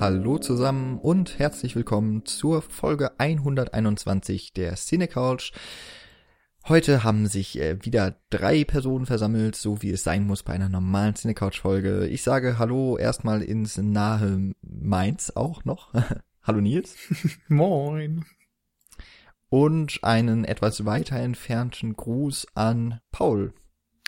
Hallo zusammen und herzlich willkommen zur Folge 121 der Cinecouch. Heute haben sich äh, wieder drei Personen versammelt, so wie es sein muss bei einer normalen Cinecouch-Folge. Ich sage Hallo erstmal ins nahe Mainz auch noch. Hallo Nils. Moin. Und einen etwas weiter entfernten Gruß an Paul.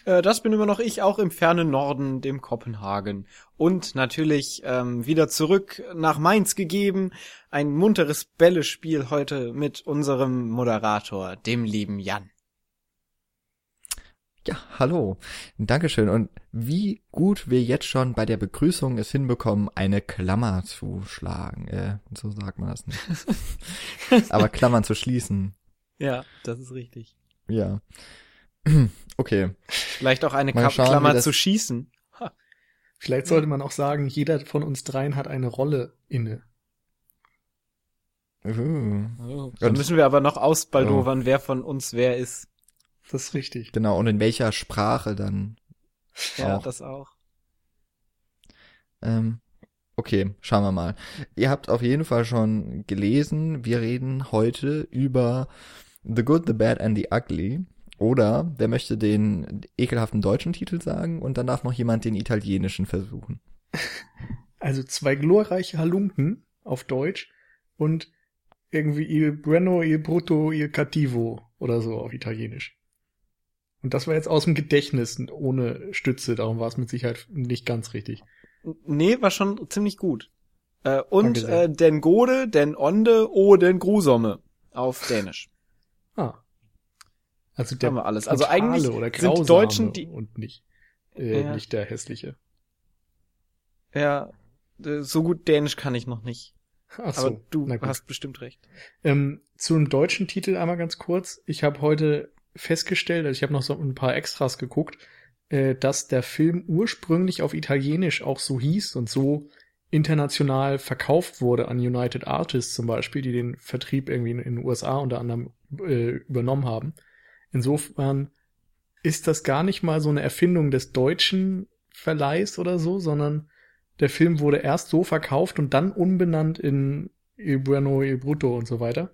Äh, das bin immer noch ich, auch im fernen Norden, dem Kopenhagen. Und natürlich ähm, wieder zurück nach Mainz gegeben. Ein munteres Bällespiel heute mit unserem Moderator, dem lieben Jan. Ja, hallo. Dankeschön. Und wie gut wir jetzt schon bei der Begrüßung es hinbekommen, eine Klammer zu schlagen. Äh, so sagt man das nicht. Aber Klammern zu schließen. Ja, das ist richtig. Ja. Okay. Vielleicht auch eine Mal schauen, Klammer zu schießen. Vielleicht sollte man auch sagen, jeder von uns dreien hat eine Rolle inne. Uh. Oh, dann müssen wir aber noch ausbaldowern, wer von uns wer ist. Das ist richtig. Genau. Und in welcher Sprache dann? Ja, Auch. das auch. Ähm, okay, schauen wir mal. Ihr habt auf jeden Fall schon gelesen, wir reden heute über The Good, The Bad and The Ugly. Oder wer möchte den ekelhaften deutschen Titel sagen und dann darf noch jemand den italienischen versuchen. Also zwei glorreiche Halunken auf Deutsch und irgendwie il bueno, il brutto, il cattivo oder so auf Italienisch. Und das war jetzt aus dem Gedächtnis und ohne Stütze, darum war es mit Sicherheit nicht ganz richtig. Nee, war schon ziemlich gut. Äh, und äh, den Gode, den Onde, o den Grusomme auf Dänisch. Ah. Also der Haben wir alles. Also eigentlich oder sind die grausame Deutschen, die- und nicht äh, Ja. nicht der hässliche. Ja, äh, so gut Dänisch kann ich noch nicht. Ach so, Aber du hast bestimmt recht. Ähm, zum deutschen Titel einmal ganz kurz. Ich habe heute festgestellt, also ich habe noch so ein paar Extras geguckt, äh, dass der Film ursprünglich auf Italienisch auch so hieß und so international verkauft wurde an United Artists zum Beispiel, die den Vertrieb irgendwie in, in den USA unter anderem äh, übernommen haben. Insofern ist das gar nicht mal so eine Erfindung des deutschen Verleihs oder so, sondern der Film wurde erst so verkauft und dann umbenannt in Il Bueno, Il Brutto und so weiter.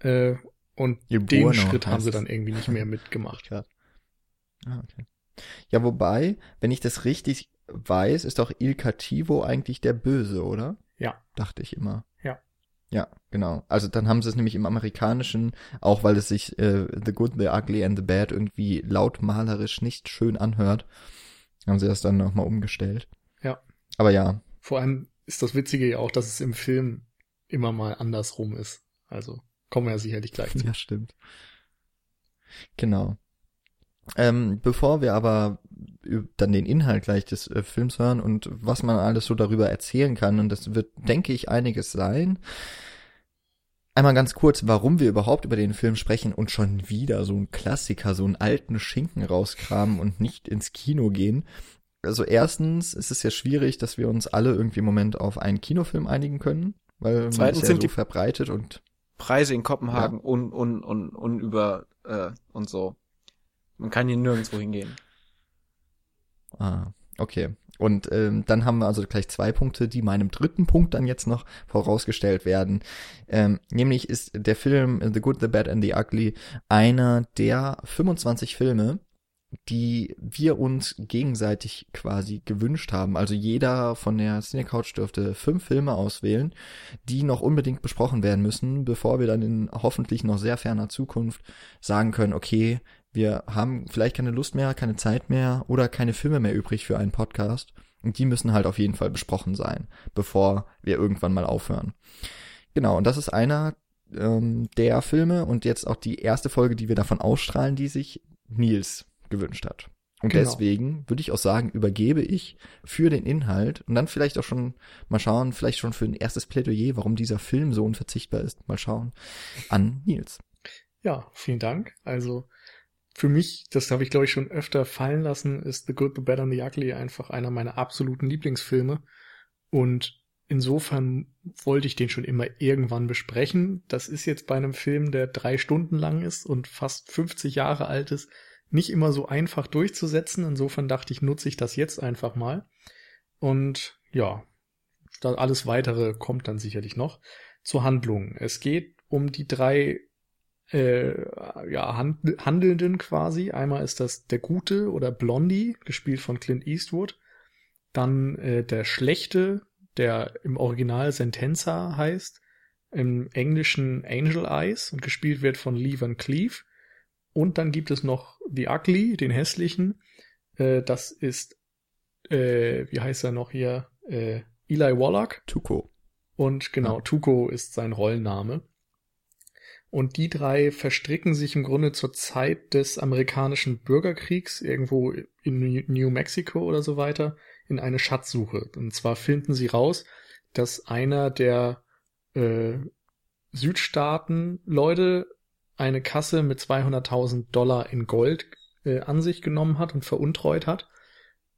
Äh, und Il den Buono Schritt haben sie dann irgendwie nicht mehr mitgemacht. Ja. Ah, okay. Ja, wobei, wenn ich das richtig weiß, ist doch Il Cattivo eigentlich der Böse, oder? Ja. Dachte ich immer. Ja. Ja, genau. Also dann haben sie es nämlich im Amerikanischen, auch weil es sich äh, The Good, The Ugly and The Bad irgendwie lautmalerisch nicht schön anhört, haben sie das dann nochmal umgestellt. Ja. Aber ja, Vor allem ist das Witzige ja auch, dass es im Film immer mal andersrum ist. Also kommen wir ja sicherlich gleich zu. Ja, stimmt. Genau. Ähm, bevor wir aber dann den Inhalt gleich des äh, Films hören und was man alles so darüber erzählen kann, und das wird, denke ich, einiges sein. Einmal ganz kurz, warum wir überhaupt über den Film sprechen und schon wieder so einen Klassiker, so einen alten Schinken rauskramen und nicht ins Kino gehen. Also erstens ist es ja schwierig, dass wir uns alle irgendwie im Moment auf einen Kinofilm einigen können, weil man Zweitens ist ja sind so die- verbreitet und Preise in Kopenhagen un, un, un, unüber äh, und so. Man kann hier nirgendwo hingehen. Ah, okay. Und ähm, dann haben wir also gleich zwei Punkte, die meinem dritten Punkt dann jetzt noch vorausgestellt werden. Ähm, nämlich ist der Film The Good, The Bad and The Ugly einer der 25 Filme, die wir uns gegenseitig quasi gewünscht haben. Also jeder von der Cinecouch dürfte fünf Filme auswählen, die noch unbedingt besprochen werden müssen, bevor wir dann in hoffentlich noch sehr ferner Zukunft sagen können, okay, wir haben vielleicht keine Lust mehr, keine Zeit mehr oder keine Filme mehr übrig für einen Podcast. Und die müssen halt auf jeden Fall besprochen sein, bevor wir irgendwann mal aufhören. Genau, und das ist einer ähm, der Filme und jetzt auch die erste Folge, die wir davon ausstrahlen, die sich Nils gewünscht hat. Und Genau. deswegen würde ich auch sagen, übergebe ich für den Inhalt und dann vielleicht auch schon mal schauen, vielleicht schon für ein erstes Plädoyer, warum dieser Film so unverzichtbar ist, mal schauen, an Nils. Ja, vielen Dank. Also für mich, das habe ich glaube ich schon öfter fallen lassen, ist The Good, The Bad and The Ugly einfach einer meiner absoluten Lieblingsfilme. Und insofern wollte ich den schon immer irgendwann besprechen. Das ist jetzt bei einem Film, der drei Stunden lang ist und fast 50 Jahre alt ist, nicht immer so einfach durchzusetzen. Insofern dachte ich, nutze ich das jetzt einfach mal. Und ja, alles weitere kommt dann sicherlich noch. Zur Handlung. Es geht um die drei äh, ja, Hand Handelnden quasi. Einmal ist das der Gute oder Blondie, gespielt von Clint Eastwood. Dann äh, der Schlechte, der im Original Sentenza heißt, im Englischen Angel Eyes und gespielt wird von Lee Van Cleef. Und dann gibt es noch The Ugly, den hässlichen. Äh, das ist, äh, wie heißt er noch hier? Äh, Eli Wallach. Tuko. Und genau, ja. Tuko ist sein Rollenname. Und die drei verstricken sich im Grunde zur Zeit des amerikanischen Bürgerkriegs irgendwo in New Mexico oder so weiter in eine Schatzsuche. Und zwar finden sie raus, dass einer der äh, Südstaaten-Leute eine Kasse mit 200.000 Dollar in Gold äh, an sich genommen hat und veruntreut hat.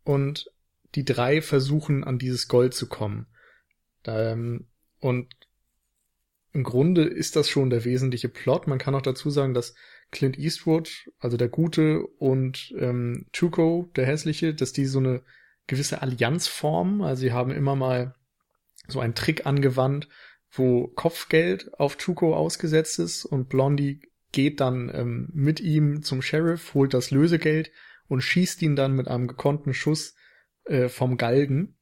Und die drei versuchen an dieses Gold zu kommen. Ähm, und im Grunde ist das schon der wesentliche Plot. Man kann auch dazu sagen, dass Clint Eastwood, also der Gute, und ähm, Tuco, der Hässliche, dass die so eine gewisse Allianz formen. Also sie haben immer mal so einen Trick angewandt, wo Kopfgeld auf Tuco ausgesetzt ist und Blondie geht dann ähm, mit ihm zum Sheriff, holt das Lösegeld und schießt ihn dann mit einem gekonnten Schuss äh, vom Galgen,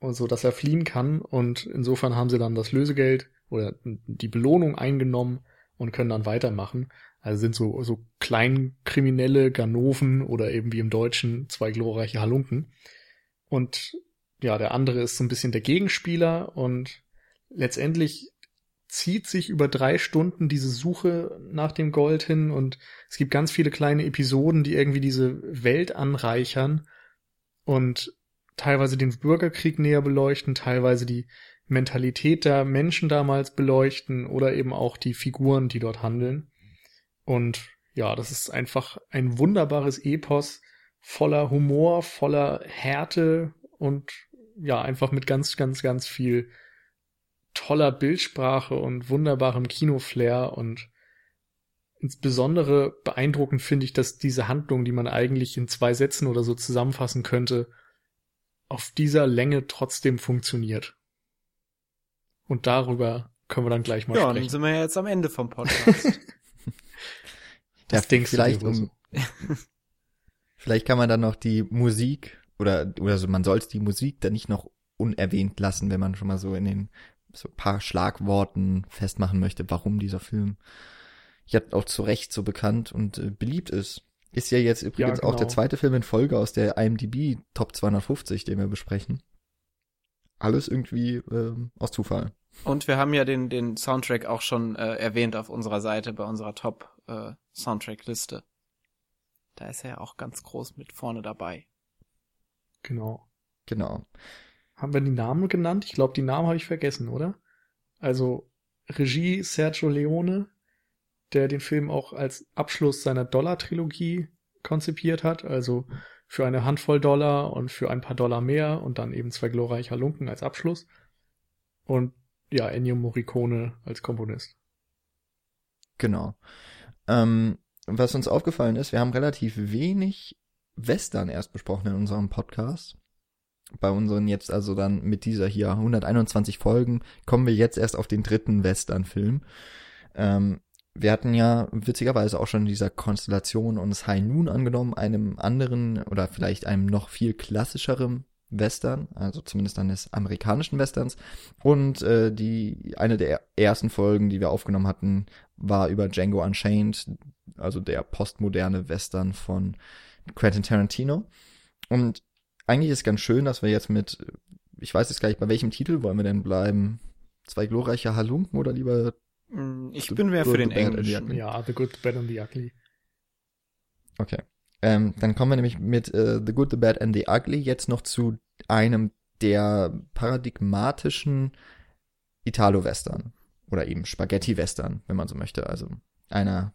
so dass er fliehen kann. Und insofern haben sie dann das Lösegeld oder die Belohnung eingenommen und können dann weitermachen. Also sind so, so Kleinkriminelle, Ganoven oder eben wie im Deutschen zwei glorreiche Halunken. Und ja, der andere ist so ein bisschen der Gegenspieler und letztendlich zieht sich über drei Stunden diese Suche nach dem Gold hin und es gibt ganz viele kleine Episoden, die irgendwie diese Welt anreichern und teilweise den Bürgerkrieg näher beleuchten, teilweise die Mentalität der Menschen damals beleuchten oder eben auch die Figuren, die dort handeln. Und ja, das ist einfach ein wunderbares Epos voller Humor, voller Härte und ja, einfach mit ganz, ganz, ganz viel toller Bildsprache und wunderbarem Kinoflair und insbesondere beeindruckend finde ich, dass diese Handlung, die man eigentlich in zwei Sätzen oder so zusammenfassen könnte, auf dieser Länge trotzdem funktioniert. Und darüber können wir dann gleich mal ja, sprechen. Ja, dann sind wir ja jetzt am Ende vom Podcast. das ja, denkst vielleicht um, vielleicht kann man dann noch die Musik oder oder so, man sollte die Musik dann nicht noch unerwähnt lassen, wenn man schon mal so in den so paar Schlagworten festmachen möchte, warum dieser Film ja auch zu Recht so bekannt und äh, beliebt ist. Ist ja jetzt übrigens ja, genau. auch der zweite Film in Folge aus der IMDb Top 250, den wir besprechen. Alles irgendwie äh, aus Zufall. Und wir haben ja den, den Soundtrack auch schon äh, erwähnt auf unserer Seite bei unserer Top äh, Soundtrack-Liste. Da ist er ja auch ganz groß mit vorne dabei. Genau. Genau. Haben wir die Namen genannt? Ich glaube, die Namen habe ich vergessen, oder? Also Regie Sergio Leone, der den Film auch als Abschluss seiner Dollar-Trilogie konzipiert hat, also für eine Handvoll Dollar und für ein paar Dollar mehr und dann eben zwei glorreicher Lunken als Abschluss. Und ja, Ennio Morricone als Komponist. Genau. Ähm, was uns aufgefallen ist, wir haben relativ wenig Western erst besprochen in unserem Podcast bei unseren jetzt also dann mit dieser hier 121 Folgen kommen wir jetzt erst auf den dritten Western-Film. Ähm, wir hatten ja witzigerweise auch schon in dieser Konstellation uns High Noon angenommen, einem anderen oder vielleicht einem noch viel klassischeren Western, also zumindest des amerikanischen Westerns. Und äh, die eine der ersten Folgen, die wir aufgenommen hatten, war über Django Unchained, also der postmoderne Western von Quentin Tarantino. Und eigentlich ist ganz schön, dass wir jetzt mit, ich weiß jetzt gar nicht, bei welchem Titel wollen wir denn bleiben? Zwei glorreiche Halunken oder lieber? Mm, ich bin mehr für den Englischen. Ja, The Good, The Bad and The Ugly. Okay. Ähm, dann kommen wir nämlich mit äh, The Good, The Bad and The Ugly jetzt noch zu einem der paradigmatischen Italo-Western oder eben Spaghetti-Western, wenn man so möchte. Also einer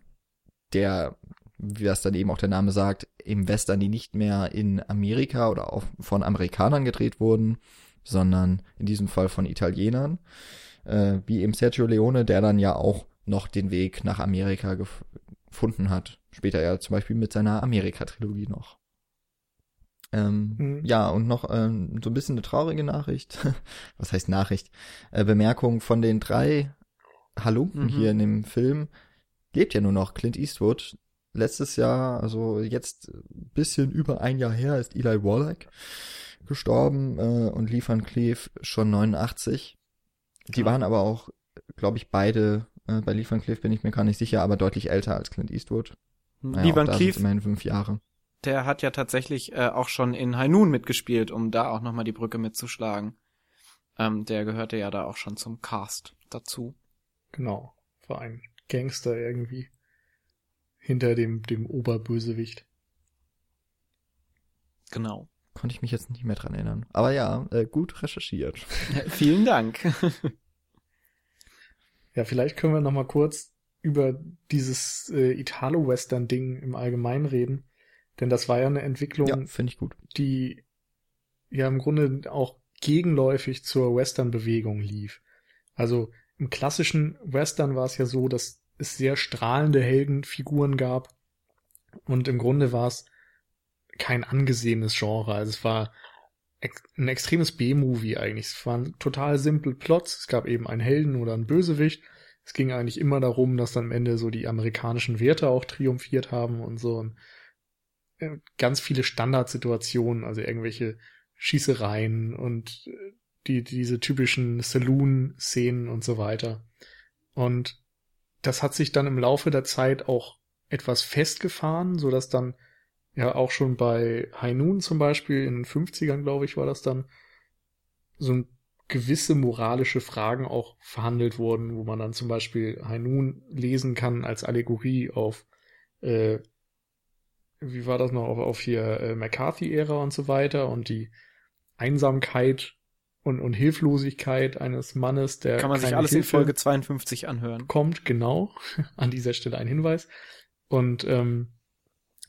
der wie das dann eben auch der Name sagt, im Western, die nicht mehr in Amerika oder auch von Amerikanern gedreht wurden, sondern in diesem Fall von Italienern, äh, wie eben Sergio Leone, der dann ja auch noch den Weg nach Amerika gef gefunden hat. Später ja zum Beispiel mit seiner Amerika-Trilogie noch. Ähm, Mhm. Ja, und noch ähm, so ein bisschen eine traurige Nachricht. Was heißt Nachricht? Äh, Bemerkung von den drei Halunken Mhm. hier in dem Film lebt ja nur noch Clint Eastwood. Letztes Jahr, also jetzt ein bisschen über ein Jahr her, ist Eli Wallach gestorben äh, und Lee Van Cleef schon 89. Die waren aber auch, glaube ich, beide, äh, bei Lee Van Cleef bin ich mir gar nicht sicher, aber deutlich älter als Clint Eastwood. Naja, Lee Van Cleef, immerhin fünf Jahre. der hat ja tatsächlich äh, auch schon in High Noon mitgespielt, um da auch nochmal die Brücke mitzuschlagen. Ähm, der gehörte ja da auch schon zum Cast dazu. Genau. War ein Gangster irgendwie. Hinter dem, dem Oberbösewicht. Genau. Konnte ich mich jetzt nicht mehr dran erinnern. Aber ja, äh, gut recherchiert. Vielen Dank. Ja, vielleicht können wir noch mal kurz über dieses äh, Italo-Western-Ding im Allgemeinen reden. Denn das war ja eine Entwicklung, Ja, finde ich gut. die ja im Grunde auch gegenläufig zur Western-Bewegung lief. Also im klassischen Western war es ja so, dass es sehr strahlende Heldenfiguren gab und im Grunde war es kein angesehenes Genre. Also es war ein extremes B-Movie eigentlich. Es waren total simple Plots. Es gab eben einen Helden oder einen Bösewicht. Es ging eigentlich immer darum, dass dann am Ende so die amerikanischen Werte auch triumphiert haben und so. Und äh, ganz viele Standardsituationen, also irgendwelche Schießereien und äh, die, diese typischen Saloon-Szenen und so weiter. Und das hat sich dann im Laufe der Zeit auch etwas festgefahren, so dass dann ja auch schon bei High Noon zum Beispiel in den 50ern, glaube ich, war das dann so gewisse moralische Fragen auch verhandelt wurden, wo man dann zum Beispiel High Noon lesen kann als Allegorie auf äh, wie war das noch, auf, auf hier äh, McCarthy-Ära und so weiter und die Einsamkeit und, und Hilflosigkeit eines Mannes, der Kann man sich alles in Hilfe Folge 52 anhören. kommt, genau. An dieser Stelle ein Hinweis. Und ähm,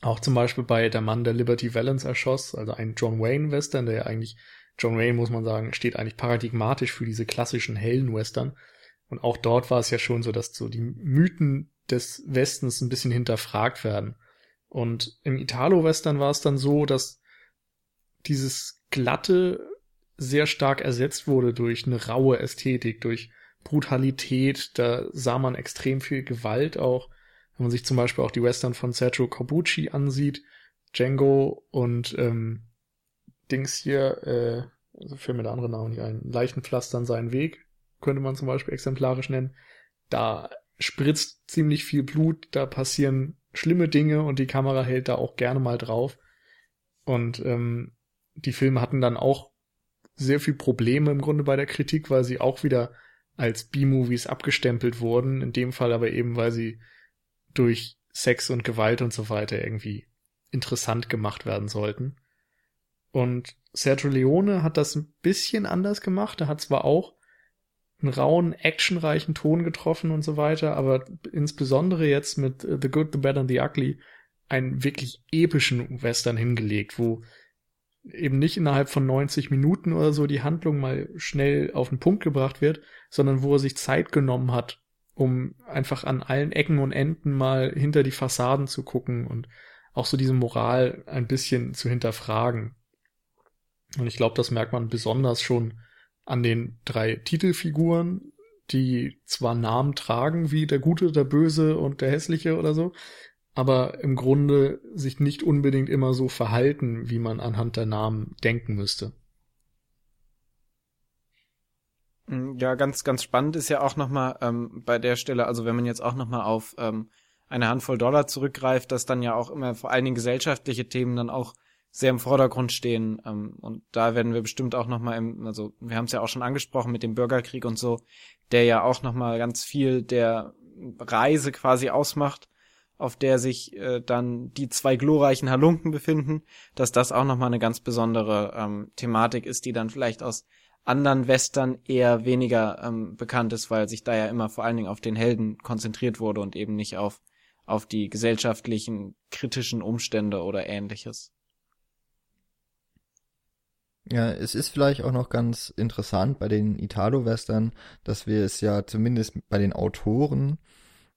auch zum Beispiel bei Der Mann, der Liberty Valance erschoss, also ein John Wayne-Western, der ja eigentlich, John Wayne, muss man sagen, steht eigentlich paradigmatisch für diese klassischen hellen Western. Und auch dort war es ja schon so, dass so die Mythen des Westens ein bisschen hinterfragt werden. Und im Italo-Western war es dann so, dass dieses glatte sehr stark ersetzt wurde durch eine raue Ästhetik, durch Brutalität. Da sah man extrem viel Gewalt auch. Wenn man sich zum Beispiel auch die Western von Sergio Corbucci ansieht, Django und ähm, Dings hier, äh, also fällt mir der andere Name nicht ein, Leichenpflastern seinen Weg, könnte man zum Beispiel exemplarisch nennen. Da spritzt ziemlich viel Blut, da passieren schlimme Dinge und die Kamera hält da auch gerne mal drauf. Und ähm, die Filme hatten dann auch sehr viel Probleme im Grunde bei der Kritik, weil sie auch wieder als B-Movies abgestempelt wurden. In dem Fall aber eben, weil sie durch Sex und Gewalt und so weiter irgendwie interessant gemacht werden sollten. Und Sergio Leone hat das ein bisschen anders gemacht. Er hat zwar auch einen rauen, actionreichen Ton getroffen und so weiter, aber insbesondere jetzt mit The Good, The Bad and The Ugly einen wirklich epischen Western hingelegt, wo eben nicht innerhalb von 90 Minuten oder so die Handlung mal schnell auf den Punkt gebracht wird, sondern wo er sich Zeit genommen hat, um einfach an allen Ecken und Enden mal hinter die Fassaden zu gucken und auch so diese Moral ein bisschen zu hinterfragen. Und ich glaube, das merkt man besonders schon an den drei Titelfiguren, die zwar Namen tragen wie der Gute, der Böse und der Hässliche oder so, aber im Grunde sich nicht unbedingt immer so verhalten, wie man anhand der Namen denken müsste. Ja, ganz, ganz spannend ist ja auch nochmal ähm, bei der Stelle, also wenn man jetzt auch nochmal auf ähm, eine Handvoll Dollar zurückgreift, dass dann ja auch immer vor allen Dingen gesellschaftliche Themen dann auch sehr im Vordergrund stehen. Ähm, und da werden wir bestimmt auch nochmal im, also wir haben es ja auch schon angesprochen mit dem Bürgerkrieg und so, der ja auch nochmal ganz viel der Reise quasi ausmacht, auf der sich äh, dann die zwei glorreichen Halunken befinden, dass das auch nochmal eine ganz besondere ähm, Thematik ist, die dann vielleicht aus anderen Western eher weniger ähm, bekannt ist, weil sich da ja immer vor allen Dingen auf den Helden konzentriert wurde und eben nicht auf, auf die gesellschaftlichen, kritischen Umstände oder ähnliches. Ja, es ist vielleicht auch noch ganz interessant bei den Italo-Western, dass wir es ja zumindest bei den Autoren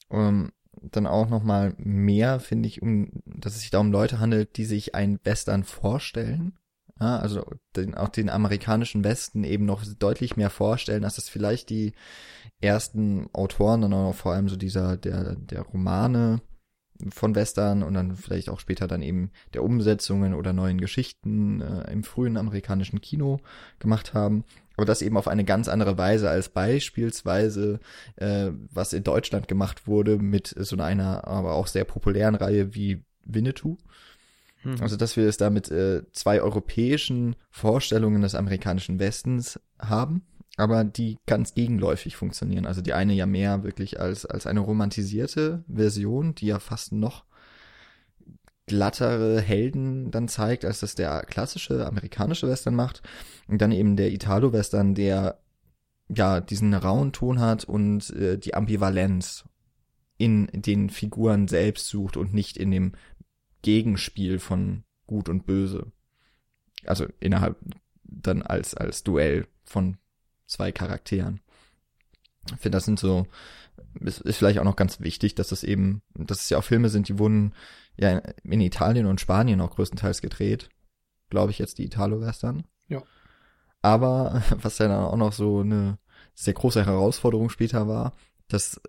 ähm, dann auch noch mal mehr, finde ich, um, dass es sich da um Leute handelt, die sich ein Western vorstellen. Ja, also den, auch den amerikanischen Westen eben noch deutlich mehr vorstellen, als das vielleicht die ersten Autoren und auch vor allem so dieser, der, der Romane von Western und dann vielleicht auch später dann eben der Umsetzungen oder neuen Geschichten äh, im frühen amerikanischen Kino gemacht haben. Aber das eben auf eine ganz andere Weise als beispielsweise, äh, was in Deutschland gemacht wurde mit so einer, aber auch sehr populären Reihe wie Winnetou. Mhm. Also, dass wir es da mit äh, zwei europäischen Vorstellungen des amerikanischen Westens haben, aber die ganz gegenläufig funktionieren. Also die eine ja mehr wirklich als, als eine romantisierte Version, die ja fast noch glattere Helden dann zeigt, als das der klassische amerikanische Western macht. Und dann eben der Italo-Western, der ja diesen rauen Ton hat und äh, die Ambivalenz in den Figuren selbst sucht und nicht in dem Gegenspiel von Gut und Böse. Also innerhalb dann als, als Duell von zwei Charakteren. Ich finde, das sind so, ist, ist vielleicht auch noch ganz wichtig, dass es eben, dass es ja auch Filme sind, die wurden ja in Italien und Spanien auch größtenteils gedreht. Glaube ich jetzt die Italo-Western. Ja. Aber was ja dann auch noch so eine sehr große Herausforderung später war, dass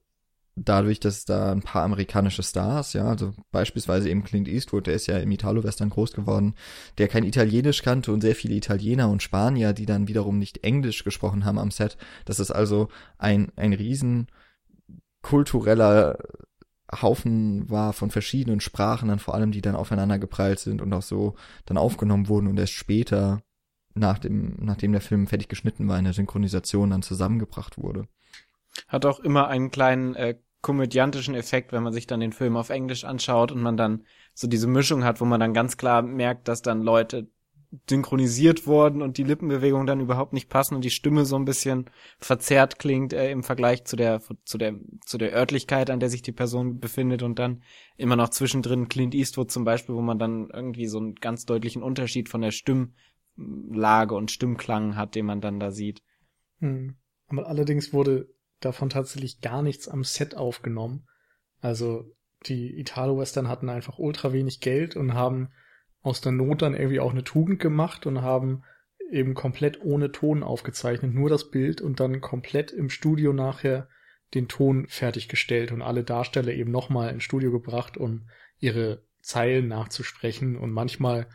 dadurch, dass da ein paar amerikanische Stars, ja, also beispielsweise eben Clint Eastwood, der ist ja im Italo-Western groß geworden, der kein Italienisch kannte und sehr viele Italiener und Spanier, die dann wiederum nicht Englisch gesprochen haben am Set, dass es also ein, ein riesen kultureller Haufen war von verschiedenen Sprachen, dann vor allem, die dann aufeinander geprallt sind und auch so dann aufgenommen wurden und erst später, nach dem, nachdem der Film fertig geschnitten war, in der Synchronisation dann zusammengebracht wurde. Hat auch immer einen kleinen äh, komödiantischen Effekt, wenn man sich dann den Film auf Englisch anschaut und man dann so diese Mischung hat, wo man dann ganz klar merkt, dass dann Leute synchronisiert wurden und die Lippenbewegungen dann überhaupt nicht passen und die Stimme so ein bisschen verzerrt klingt äh, im Vergleich zu der zu der zu der Örtlichkeit, an der sich die Person befindet und dann immer noch zwischendrin Clint Eastwood zum Beispiel, wo man dann irgendwie so einen ganz deutlichen Unterschied von der Stimmlage und Stimmklang hat, den man dann da sieht. Hm. Aber allerdings wurde davon tatsächlich gar nichts am Set aufgenommen. Also die Italo-Western hatten einfach ultra wenig Geld und haben aus der Not dann irgendwie auch eine Tugend gemacht und haben eben komplett ohne Ton aufgezeichnet, nur das Bild und dann komplett im Studio nachher den Ton fertiggestellt und alle Darsteller eben nochmal ins Studio gebracht, um ihre Zeilen nachzusprechen. Und manchmal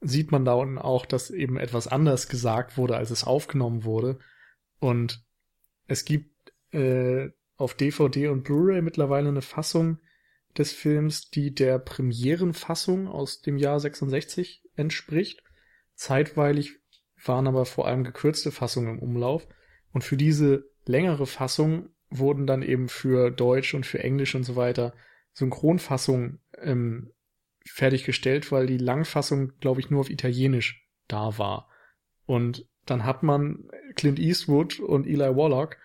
sieht man da unten auch, dass eben etwas anders gesagt wurde, als es aufgenommen wurde. Und es gibt äh, auf DVD und Blu-ray mittlerweile eine Fassung des Films, die der Premierenfassung aus dem Jahr 66 entspricht. Zeitweilig waren aber vor allem gekürzte Fassungen im Umlauf. Und für diese längere Fassung wurden dann eben für Deutsch und für Englisch und so weiter Synchronfassungen ähm, fertiggestellt, weil die Langfassung, glaube ich, nur auf Italienisch da war. Und dann hat man Clint Eastwood und Eli Wallach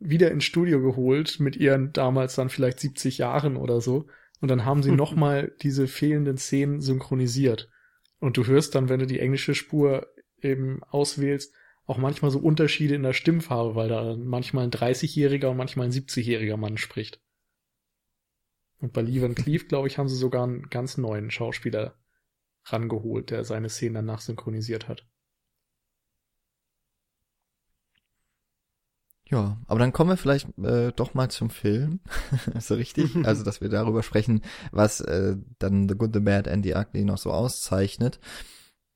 wieder ins Studio geholt mit ihren damals dann vielleicht 70 Jahren oder so. Und dann haben sie nochmal diese fehlenden Szenen synchronisiert. Und du hörst dann, wenn du die englische Spur eben auswählst, auch manchmal so Unterschiede in der Stimmfarbe, weil da manchmal ein 30-jähriger und manchmal ein 70-jähriger Mann spricht. Und bei Lee Van Cleef, glaube ich, haben sie sogar einen ganz neuen Schauspieler rangeholt, der seine Szenen danach synchronisiert hat. Ja, aber dann kommen wir vielleicht äh, doch mal zum Film. so richtig. Also, dass wir darüber sprechen, was äh, dann The Good, The Bad and The Ugly noch so auszeichnet.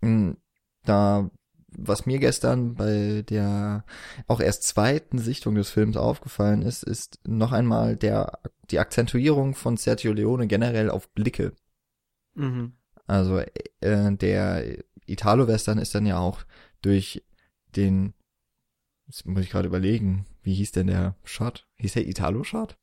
Hm, da, was mir gestern bei der auch erst zweiten Sichtung des Films aufgefallen ist, ist noch einmal der die Akzentuierung von Sergio Leone generell auf Blicke. Mhm. Also äh, der Italo-Western ist dann ja auch durch den Jetzt muss ich gerade überlegen, wie hieß denn der Shot? Hieß der Italo-Shot?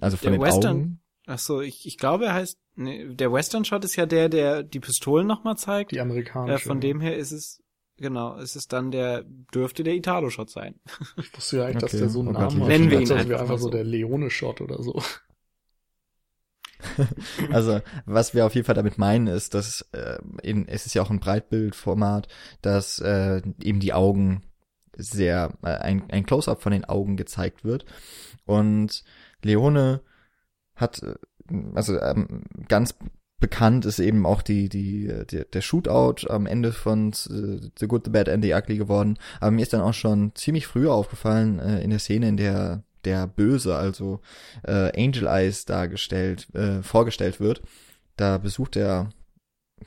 Also von der den Western, Augen? Ach so, ich, ich glaube, er heißt, nee, der Western-Shot ist ja der, der die Pistolen nochmal zeigt. Die amerikanische. Äh, von dem her ist es, genau, ist es dann der, dürfte der Italo-Shot sein. Ich wusste ja eigentlich, okay. dass der so einen oh Namen hat. Nennen wir ihn einfach, einfach so der Leone-Shot oder so. also, was wir auf jeden Fall damit meinen, ist, dass äh, in, es ist ja auch ein Breitbildformat, dass äh, eben die Augen sehr äh, ein, ein Close-up von den Augen gezeigt wird. Und Leone hat, äh, also ähm, ganz bekannt ist eben auch die, die, der, der Shootout am Ende von äh, The Good, The Bad and The Ugly geworden. Aber mir ist dann auch schon ziemlich früh aufgefallen, äh, in der Szene, in der der Böse, also äh, Angel Eyes dargestellt, äh, vorgestellt wird. Da besucht er,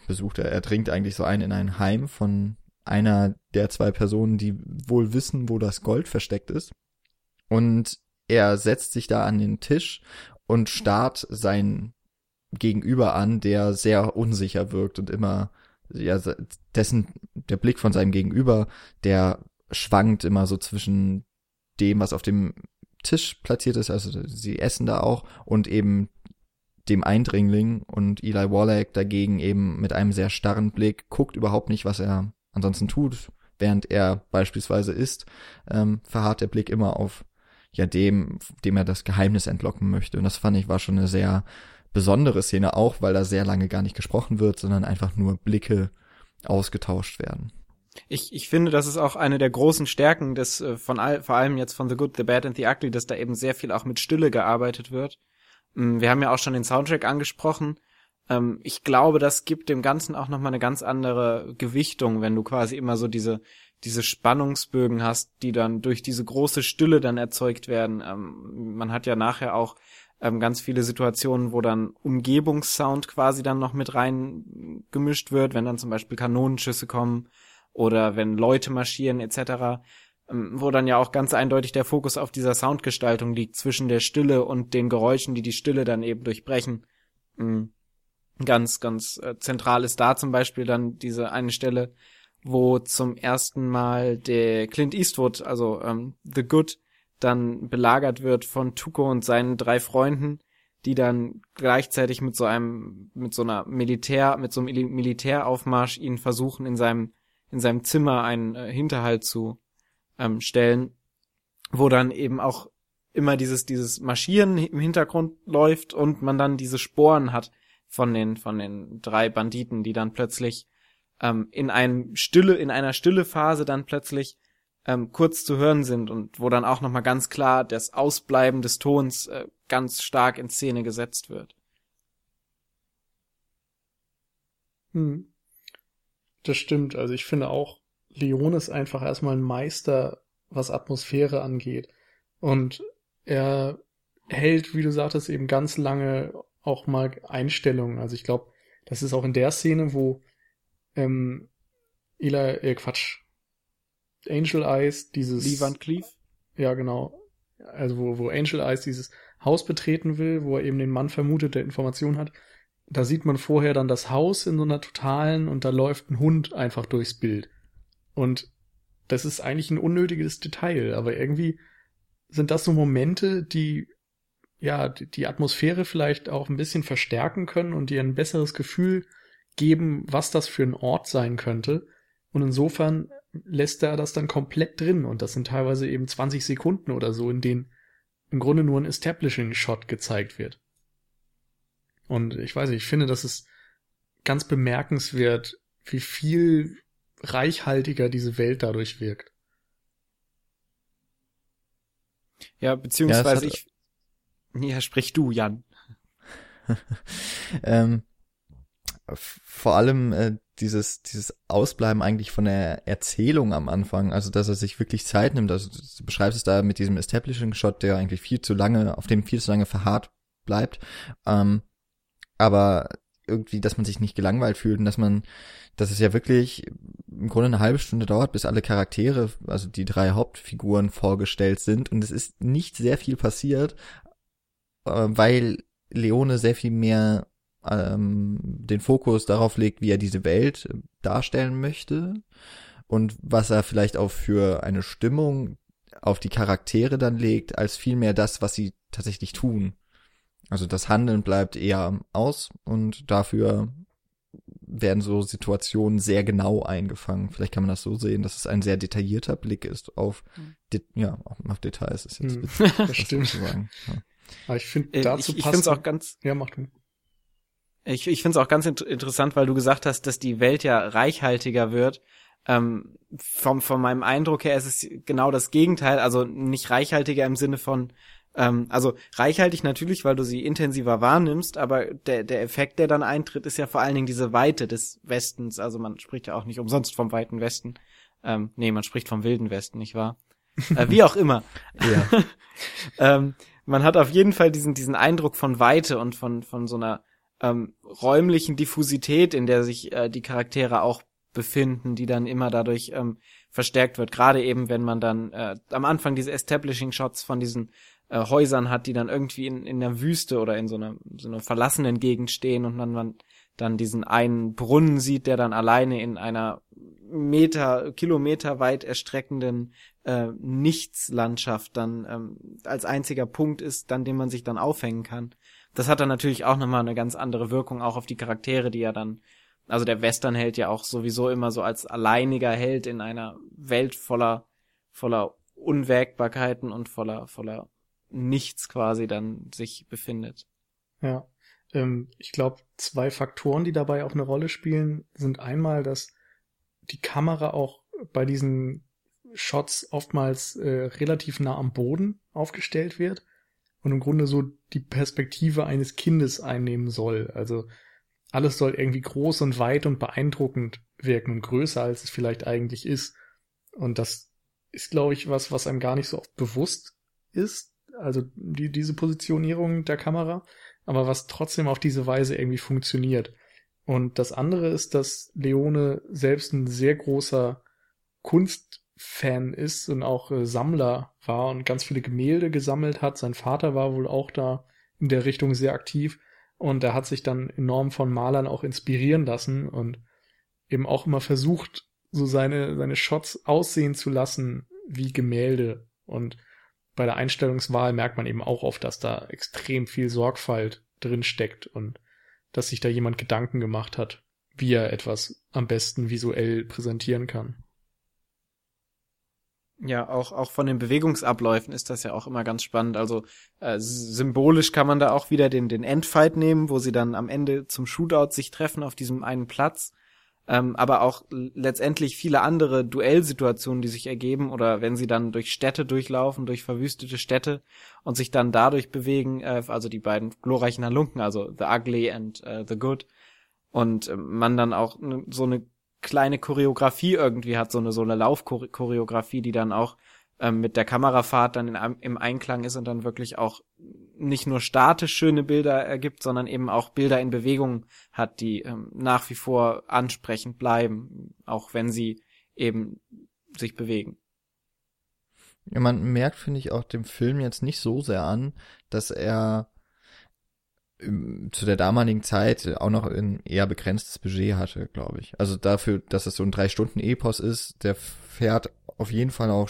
besucht er, er dringt eigentlich so ein in ein Heim von einer der zwei Personen, die wohl wissen, wo das Gold versteckt ist. Und er setzt sich da an den Tisch und starrt sein Gegenüber an, der sehr unsicher wirkt und immer, ja, dessen, der Blick von seinem Gegenüber, der schwankt immer so zwischen dem, was auf dem Tisch platziert ist, also sie essen da auch, und eben dem Eindringling und Eli Wallach dagegen eben mit einem sehr starren Blick guckt überhaupt nicht, was er ansonsten tut, während er beispielsweise isst, ähm, verharrt der Blick immer auf ja dem, dem er das Geheimnis entlocken möchte. Und das fand ich war schon eine sehr besondere Szene auch, weil da sehr lange gar nicht gesprochen wird, sondern einfach nur Blicke ausgetauscht werden. Ich, ich finde, das ist auch eine der großen Stärken des äh, von all, vor allem jetzt von The Good, The Bad and The Ugly, dass da eben sehr viel auch mit Stille gearbeitet wird. Mm, wir haben ja auch schon den Soundtrack angesprochen. Ähm, ich glaube, das gibt dem Ganzen auch nochmal eine ganz andere Gewichtung, wenn du quasi immer so diese diese Spannungsbögen hast, die dann durch diese große Stille dann erzeugt werden. Ähm, man hat ja nachher auch ähm, ganz viele Situationen, wo dann Umgebungssound quasi dann noch mit rein gemischt wird, wenn dann zum Beispiel Kanonenschüsse kommen oder wenn Leute marschieren etc., ähm, wo dann ja auch ganz eindeutig der Fokus auf dieser Soundgestaltung liegt zwischen der Stille und den Geräuschen, die die Stille dann eben durchbrechen. Mhm. Ganz, ganz äh, zentral ist da zum Beispiel dann diese eine Stelle, wo zum ersten Mal der Clint Eastwood, also ähm, The Good, dann belagert wird von Tuko und seinen drei Freunden, die dann gleichzeitig mit so einem, mit so einer Militär, mit so einem Militäraufmarsch ihn versuchen, in seinem, in seinem Zimmer einen äh, Hinterhalt zu ähm, stellen, wo dann eben auch immer dieses, dieses Marschieren im Hintergrund läuft und man dann diese Sporen hat von den, von den drei Banditen, die dann plötzlich ähm, in einem Stille, in einer stille Phase dann plötzlich ähm, kurz zu hören sind und wo dann auch nochmal ganz klar das Ausbleiben des Tons äh, ganz stark in Szene gesetzt wird. Hm. Das stimmt. Also ich finde auch, Leon ist einfach erstmal ein Meister, was Atmosphäre angeht. Und er hält, wie du sagtest, eben ganz lange auch mal Einstellungen. Also ich glaube, das ist auch in der Szene, wo ähm, Eli, äh, Quatsch, Angel Eyes dieses. Lee Van Cleef? Ja, genau. Also wo, wo Angel Eyes dieses Haus betreten will, wo er eben den Mann vermutet, der Information hat. Da sieht man vorher dann das Haus in so einer totalen und da läuft ein Hund einfach durchs Bild. Und das ist eigentlich ein unnötiges Detail, aber irgendwie sind das so Momente, die ja die Atmosphäre vielleicht auch ein bisschen verstärken können und dir ein besseres Gefühl geben, was das für ein Ort sein könnte. Und insofern lässt er das dann komplett drin und das sind teilweise eben 20 Sekunden oder so, in denen im Grunde nur ein Establishing-Shot gezeigt wird. Und ich weiß nicht, ich finde, das ist ganz bemerkenswert, wie viel reichhaltiger diese Welt dadurch wirkt. Ja, beziehungsweise ja, ich. Ja, sprich du, Jan. ähm, vor allem äh, dieses, dieses Ausbleiben eigentlich von der Erzählung am Anfang, also dass er sich wirklich Zeit nimmt, also du beschreibst es da mit diesem Establishing-Shot, der eigentlich viel zu lange, auf dem viel zu lange verharrt bleibt, ähm, aber irgendwie, dass man sich nicht gelangweilt fühlt und dass man, dass es ja wirklich im Grunde eine halbe Stunde dauert, bis alle Charaktere, also die drei Hauptfiguren vorgestellt sind und es ist nicht sehr viel passiert, weil Leone sehr viel mehr ähm, den Fokus darauf legt, wie er diese Welt darstellen möchte und was er vielleicht auch für eine Stimmung auf die Charaktere dann legt, als vielmehr das, was sie tatsächlich tun. Also das Handeln bleibt eher aus und dafür werden so Situationen sehr genau eingefangen. Vielleicht kann man das so sehen, dass es ein sehr detaillierter Blick ist auf, mhm. ja, auf Details ist jetzt witzig, das stimmt. Zu sagen. Ja. Aber ich finde, äh, dazu ich, ich finde es auch ganz, ja, mach du. Ich, ich finde es auch ganz int interessant, weil du gesagt hast, dass die Welt ja reichhaltiger wird. Ähm, vom, von meinem Eindruck her ist es genau das Gegenteil, also nicht reichhaltiger im Sinne von Ähm, also reichhaltig natürlich, weil du sie intensiver wahrnimmst, aber der, der Effekt, der dann eintritt, ist ja vor allen Dingen diese Weite des Westens. Also man spricht ja auch nicht umsonst vom weiten Westen. Ähm, nee, man spricht vom wilden Westen, nicht wahr? äh, wie auch immer. Ja. ähm, man hat auf jeden Fall diesen, diesen Eindruck von Weite und von, von so einer ähm, räumlichen Diffusität, in der sich äh, die Charaktere auch befinden, die dann immer dadurch ähm, verstärkt wird. Gerade eben, wenn man dann äh, am Anfang diese Establishing Shots von diesen äh, Häusern hat, die dann irgendwie in, in der Wüste oder in so einer, so einer verlassenen Gegend stehen und dann man dann diesen einen Brunnen sieht, der dann alleine in einer Meter, Kilometer weit erstreckenden äh, Nichtslandschaft dann ähm, als einziger Punkt ist, dann dem man sich dann aufhängen kann. Das hat dann natürlich auch nochmal eine ganz andere Wirkung auch auf die Charaktere, die ja dann, also der Westernheld ja auch sowieso immer so als alleiniger Held in einer Welt voller, voller Unwägbarkeiten und voller, voller Nichts quasi dann sich befindet. Ja. Ähm, ich glaube, zwei Faktoren, die dabei auch eine Rolle spielen, sind einmal, dass die Kamera auch bei diesen Shots oftmals äh, relativ nah am Boden aufgestellt wird und im Grunde so die Perspektive eines Kindes einnehmen soll. Also alles soll irgendwie groß und weit und beeindruckend wirken und größer, als es vielleicht eigentlich ist. Und das ist, glaube ich, was, was einem gar nicht so oft bewusst ist. Also die, diese Positionierung der Kamera aber was trotzdem auf diese Weise irgendwie funktioniert. Und das andere ist, dass Leone selbst ein sehr großer Kunstfan ist und auch äh, Sammler war und ganz viele Gemälde gesammelt hat. Sein Vater war wohl auch da in der Richtung sehr aktiv und er hat sich dann enorm von Malern auch inspirieren lassen und eben auch immer versucht, so seine, seine Shots aussehen zu lassen wie Gemälde und bei der Einstellungswahl merkt man eben auch oft, dass da extrem viel Sorgfalt drin steckt und dass sich da jemand Gedanken gemacht hat, wie er etwas am besten visuell präsentieren kann. Ja, auch, auch von den Bewegungsabläufen ist das ja auch immer ganz spannend. Also äh, symbolisch kann man da auch wieder den, den Endfight nehmen, wo sie dann am Ende zum Shootout sich treffen auf diesem einen Platz ähm, aber auch letztendlich viele andere Duellsituationen, die sich ergeben oder wenn sie dann durch Städte durchlaufen, durch verwüstete Städte und sich dann dadurch bewegen, äh, also die beiden glorreichen Halunken, also The Ugly and uh, The Good und äh, man dann auch so eine kleine Choreografie irgendwie hat, so eine so eine Laufchoreografie, die dann auch ähm, mit der Kamerafahrt dann in, im Einklang ist und dann wirklich auch nicht nur statisch schöne Bilder ergibt, sondern eben auch Bilder in Bewegung hat, die ähm, nach wie vor ansprechend bleiben, auch wenn sie eben sich bewegen. Ja, man merkt, finde ich, auch dem Film jetzt nicht so sehr an, dass er zu der damaligen Zeit auch noch ein eher begrenztes Budget hatte, glaube ich. Also dafür, dass es so ein drei Stunden Epos ist, der fährt auf jeden Fall auch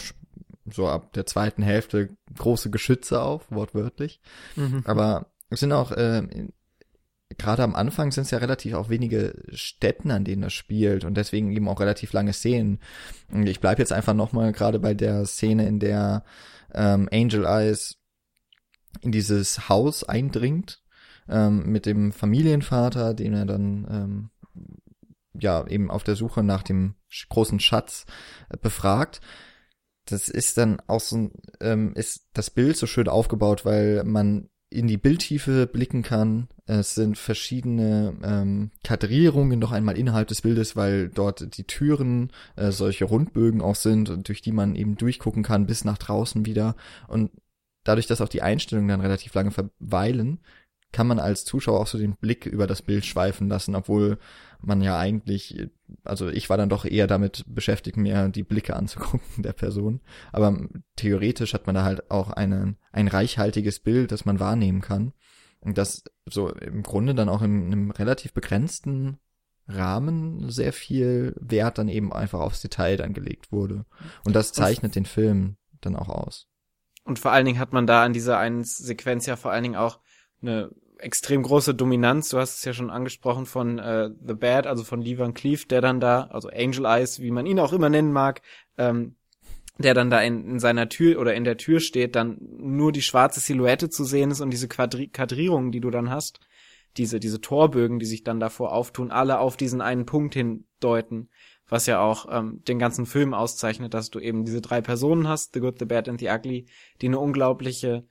so ab der zweiten Hälfte große Geschütze auf, wortwörtlich. Mhm. Aber es sind auch, äh, gerade am Anfang sind es ja relativ auch wenige Städten, an denen das spielt und deswegen eben auch relativ lange Szenen. Und ich bleib jetzt einfach nochmal gerade bei der Szene, in der ähm, Angel Eyes in dieses Haus eindringt ähm, mit dem Familienvater, den er dann ähm, ja eben auf der Suche nach dem großen Schatz äh, befragt das ist dann auch so ähm, ist das Bild so schön aufgebaut, weil man in die Bildtiefe blicken kann. Es sind verschiedene ähm, Kadrierungen noch einmal innerhalb des Bildes, weil dort die Türen äh, solche Rundbögen auch sind, durch die man eben durchgucken kann bis nach draußen wieder. Und dadurch, dass auch die Einstellungen dann relativ lange verweilen, kann man als Zuschauer auch so den Blick über das Bild schweifen lassen, obwohl man ja eigentlich, also ich war dann doch eher damit beschäftigt, mir die Blicke anzugucken der Person. Aber theoretisch hat man da halt auch eine, ein reichhaltiges Bild, das man wahrnehmen kann. Und das so im Grunde dann auch in einem relativ begrenzten Rahmen sehr viel Wert dann eben einfach aufs Detail dann gelegt wurde. Und das zeichnet den Film dann auch aus. Und vor allen Dingen hat man da an dieser einen Sequenz ja vor allen Dingen auch eine extrem große Dominanz, du hast es ja schon angesprochen, von äh, The Bad, also von Lee Van Cleef, der dann da, also Angel Eyes, wie man ihn auch immer nennen mag, ähm, der dann da in, in seiner Tür oder in der Tür steht, dann nur die schwarze Silhouette zu sehen ist und diese Quadri Quadrierungen, die du dann hast, diese, diese Torbögen, die sich dann davor auftun, alle auf diesen einen Punkt hindeuten, was ja auch ähm, den ganzen Film auszeichnet, dass du eben diese drei Personen hast, The Good, The Bad and The Ugly, die eine unglaubliche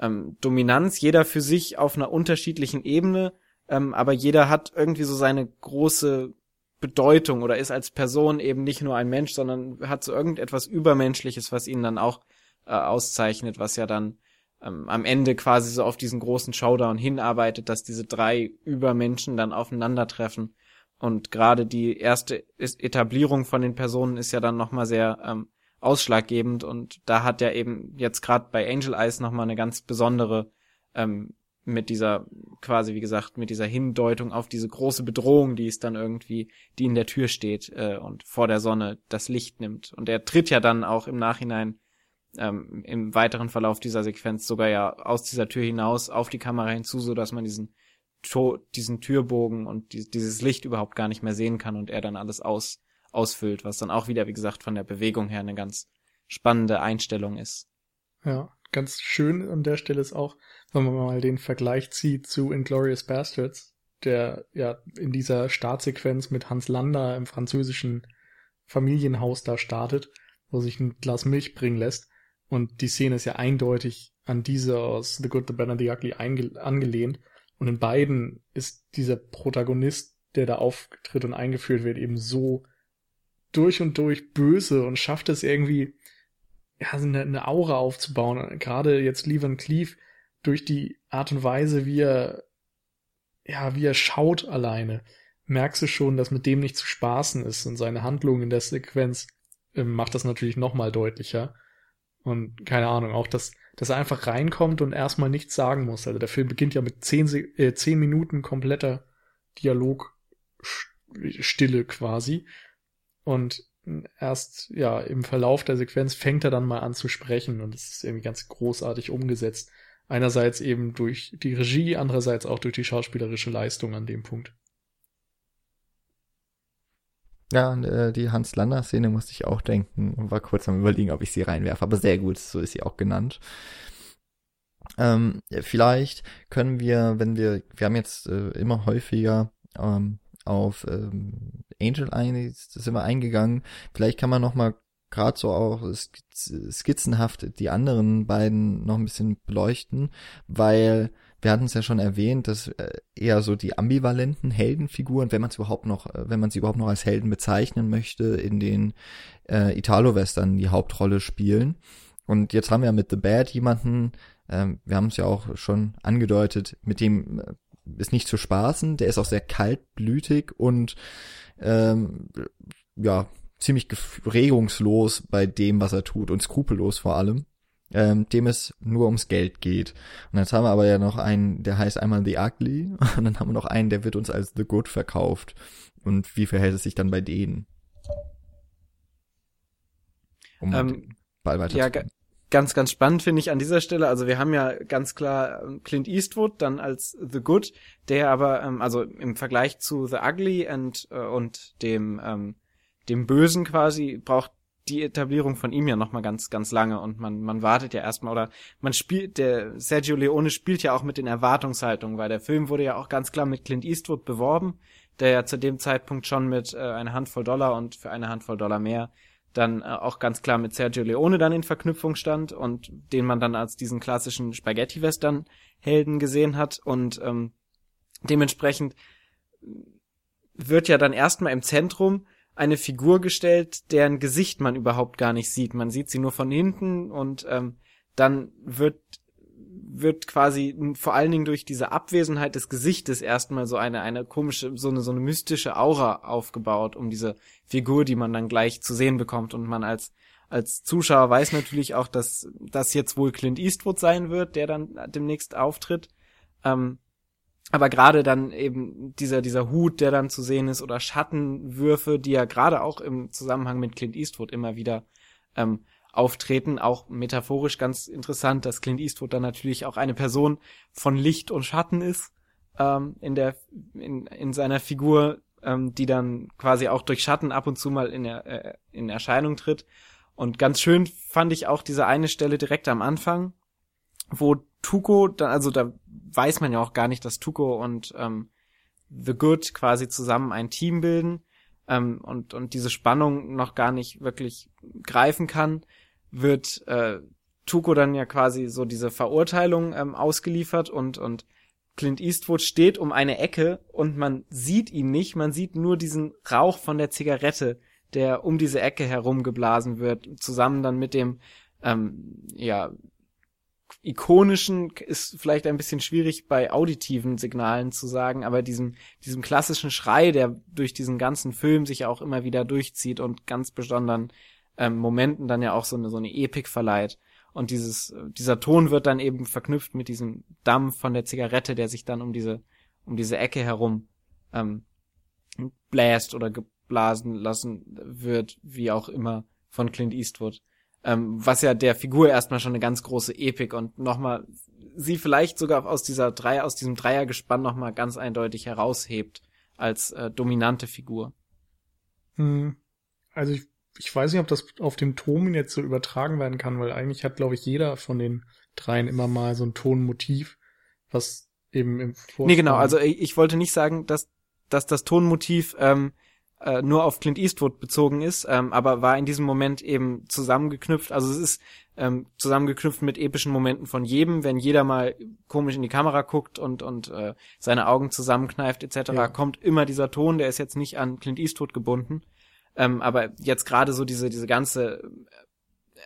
ähm, Dominanz, jeder für sich auf einer unterschiedlichen Ebene, ähm, aber jeder hat irgendwie so seine große Bedeutung oder ist als Person eben nicht nur ein Mensch, sondern hat so irgendetwas Übermenschliches, was ihn dann auch äh, auszeichnet, was ja dann ähm, am Ende quasi so auf diesen großen Showdown hinarbeitet, dass diese drei Übermenschen dann aufeinandertreffen. Und gerade die erste Etablierung von den Personen ist ja dann nochmal sehr ähm, ausschlaggebend und da hat er eben jetzt gerade bei Angel Eyes nochmal eine ganz besondere ähm, mit dieser quasi wie gesagt mit dieser Hindeutung auf diese große Bedrohung, die es dann irgendwie, die in der Tür steht äh, und vor der Sonne das Licht nimmt. Und er tritt ja dann auch im Nachhinein ähm, im weiteren Verlauf dieser Sequenz sogar ja aus dieser Tür hinaus auf die Kamera hinzu, so dass man diesen diesen Türbogen und die, dieses Licht überhaupt gar nicht mehr sehen kann und er dann alles aus ausfüllt, was dann auch wieder, wie gesagt, von der Bewegung her eine ganz spannende Einstellung ist. Ja, ganz schön an der Stelle ist auch, wenn man mal den Vergleich zieht zu Inglorious Bastards, der ja in dieser Startsequenz mit Hans Lander im französischen Familienhaus da startet, wo sich ein Glas Milch bringen lässt. Und die Szene ist ja eindeutig an diese aus The Good, The Bad and The Ugly angelehnt. Und in beiden ist dieser Protagonist, der da auftritt und eingeführt wird, eben so durch und durch böse und schafft es irgendwie, ja, eine, eine Aura aufzubauen. Gerade jetzt Lee Van Cleef durch die Art und Weise, wie er, ja, wie er schaut alleine, merkst du schon, dass mit dem nicht zu spaßen ist und seine Handlung in der Sequenz äh, macht das natürlich nochmal deutlicher. Und keine Ahnung, auch dass, dass er einfach reinkommt und erstmal nichts sagen muss. Also der Film beginnt ja mit zehn, äh, zehn Minuten kompletter Dialogstille quasi. Und erst ja im Verlauf der Sequenz fängt er dann mal an zu sprechen und es ist irgendwie ganz großartig umgesetzt. Einerseits eben durch die Regie, andererseits auch durch die schauspielerische Leistung an dem Punkt. Ja, und, äh, die Hans Lander Szene musste ich auch denken und war kurz am überlegen, ob ich sie reinwerfe, aber sehr gut, so ist sie auch genannt. Ähm, vielleicht können wir, wenn wir, wir haben jetzt äh, immer häufiger ähm, auf ähm, Angel ein, sind wir eingegangen. Vielleicht kann man noch mal gerade so auch skizzenhaft die anderen beiden noch ein bisschen beleuchten, weil wir hatten es ja schon erwähnt, dass äh, eher so die ambivalenten Heldenfiguren, wenn man es überhaupt noch, äh, wenn man sie überhaupt noch als Helden bezeichnen möchte, in den äh, Italo-Western die Hauptrolle spielen. Und jetzt haben wir mit The Bad jemanden, ähm, wir haben es ja auch schon angedeutet, mit dem äh, ist nicht zu spaßen, der ist auch sehr kaltblütig und ähm, ja, ziemlich regungslos bei dem, was er tut und skrupellos vor allem, ähm, dem es nur ums Geld geht. Und jetzt haben wir aber ja noch einen, der heißt einmal The Ugly und dann haben wir noch einen, der wird uns als The Good verkauft. Und wie verhält es sich dann bei denen? Um ähm, Ball weiter ja, ganz, ganz spannend finde ich an dieser Stelle. Also wir haben ja ganz klar ähm, Clint Eastwood dann als The Good, der aber, ähm, also im Vergleich zu The Ugly and, äh, und dem, ähm, dem Bösen quasi, braucht die Etablierung von ihm ja nochmal ganz, ganz lange und man, man wartet ja erstmal oder man spielt, der Sergio Leone spielt ja auch mit den Erwartungshaltungen, weil der Film wurde ja auch ganz klar mit Clint Eastwood beworben, der ja zu dem Zeitpunkt schon mit äh, einer Handvoll Dollar und für eine Handvoll Dollar mehr dann äh, auch ganz klar mit Sergio Leone dann in Verknüpfung stand und den man dann als diesen klassischen Spaghetti-Western-Helden gesehen hat und ähm, dementsprechend wird ja dann erstmal im Zentrum eine Figur gestellt, deren Gesicht man überhaupt gar nicht sieht. Man sieht sie nur von hinten und ähm, dann wird wird quasi vor allen Dingen durch diese Abwesenheit des Gesichtes erstmal so eine, eine komische, so eine, so eine mystische Aura aufgebaut, um diese Figur, die man dann gleich zu sehen bekommt. Und man als, als Zuschauer weiß natürlich auch, dass das jetzt wohl Clint Eastwood sein wird, der dann demnächst auftritt. Ähm, aber gerade dann eben dieser, dieser Hut, der dann zu sehen ist, oder Schattenwürfe, die ja gerade auch im Zusammenhang mit Clint Eastwood immer wieder ähm, auftreten. Auch metaphorisch ganz interessant, dass Clint Eastwood dann natürlich auch eine Person von Licht und Schatten ist ähm, in der in, in seiner Figur, ähm, die dann quasi auch durch Schatten ab und zu mal in, der, äh, in Erscheinung tritt. Und ganz schön fand ich auch diese eine Stelle direkt am Anfang, wo Tuko, dann, also da weiß man ja auch gar nicht, dass Tuko und ähm, The Good quasi zusammen ein Team bilden ähm, und, und diese Spannung noch gar nicht wirklich greifen kann wird äh, Tuco dann ja quasi so diese Verurteilung ähm, ausgeliefert und, und Clint Eastwood steht um eine Ecke und man sieht ihn nicht, man sieht nur diesen Rauch von der Zigarette, der um diese Ecke herumgeblasen wird, zusammen dann mit dem, ähm, ja, ikonischen ist vielleicht ein bisschen schwierig bei auditiven Signalen zu sagen, aber diesem, diesem klassischen Schrei, der durch diesen ganzen Film sich auch immer wieder durchzieht und ganz besonderen ähm, Momenten dann ja auch so eine, so eine Epik verleiht. Und dieses, dieser Ton wird dann eben verknüpft mit diesem Dampf von der Zigarette, der sich dann um diese, um diese Ecke herum ähm, bläst oder geblasen lassen wird, wie auch immer von Clint Eastwood. Ähm, was ja der Figur erstmal schon eine ganz große Epik und nochmal sie vielleicht sogar aus dieser Dreier, aus diesem Dreiergespann nochmal ganz eindeutig heraushebt als äh, dominante Figur. Hm. Also ich ich weiß nicht, ob das auf dem Ton jetzt so übertragen werden kann, weil eigentlich hat, glaube ich, jeder von den dreien immer mal so ein Tonmotiv, was eben im Vorspann Nee, genau, also ich, ich wollte nicht sagen, dass, dass das Tonmotiv ähm, äh, nur auf Clint Eastwood bezogen ist, ähm, aber war in diesem Moment eben zusammengeknüpft, also es ist ähm, zusammengeknüpft mit epischen Momenten von jedem, wenn jeder mal komisch in die Kamera guckt und, und äh, seine Augen zusammenkneift etc., ja. kommt immer dieser Ton, der ist jetzt nicht an Clint Eastwood gebunden. Ähm, aber jetzt gerade so diese, diese ganze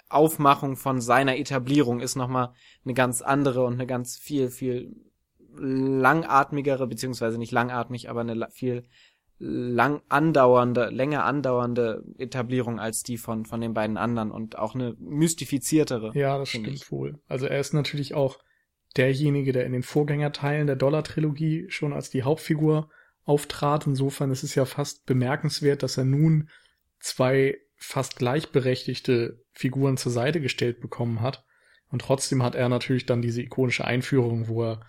Aufmachung von seiner Etablierung ist nochmal eine ganz andere und eine ganz viel, viel langatmigere, beziehungsweise nicht langatmig, aber eine viel lang andauernde, länger andauernde Etablierung als die von, von den beiden anderen und auch eine mystifiziertere. Ja, das stimmt ich. wohl. Also er ist natürlich auch derjenige, der in den Vorgängerteilen der Dollar-Trilogie schon als die Hauptfigur auftrat. Insofern ist es ja fast bemerkenswert, dass er nun zwei fast gleichberechtigte Figuren zur Seite gestellt bekommen hat. Und trotzdem hat er natürlich dann diese ikonische Einführung, wo er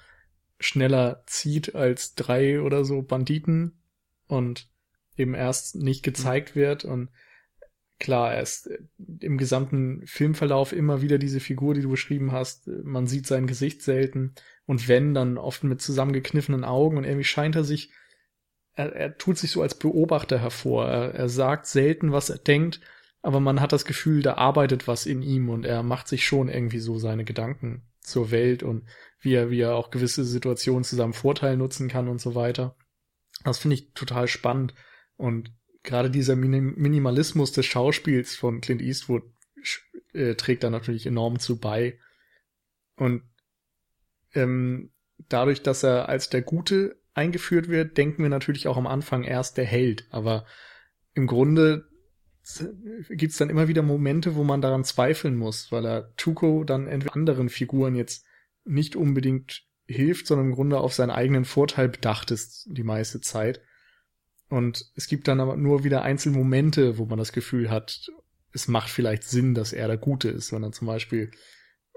schneller zieht als drei oder so Banditen und eben erst nicht gezeigt wird. Und klar, er ist im gesamten Filmverlauf immer wieder diese Figur, die du beschrieben hast. Man sieht sein Gesicht selten. Und wenn, dann oft mit zusammengekniffenen Augen. Und irgendwie scheint er sich er, er tut sich so als Beobachter hervor. Er, er sagt selten, was er denkt, aber man hat das Gefühl, da arbeitet was in ihm und er macht sich schon irgendwie so seine Gedanken zur Welt und wie er, wie er auch gewisse Situationen zu seinem Vorteil nutzen kann und so weiter. Das finde ich total spannend und gerade dieser Minim Minimalismus des Schauspiels von Clint Eastwood äh, trägt da natürlich enorm zu bei. Und ähm, dadurch, dass er als der Gute eingeführt wird, denken wir natürlich auch am Anfang erst der Held. Aber im Grunde gibt's dann immer wieder Momente, wo man daran zweifeln muss, weil er Tuko dann entweder anderen Figuren jetzt nicht unbedingt hilft, sondern im Grunde auf seinen eigenen Vorteil bedacht ist die meiste Zeit. Und es gibt dann aber nur wieder einzelne Momente, wo man das Gefühl hat, es macht vielleicht Sinn, dass er der Gute ist, wenn er zum Beispiel,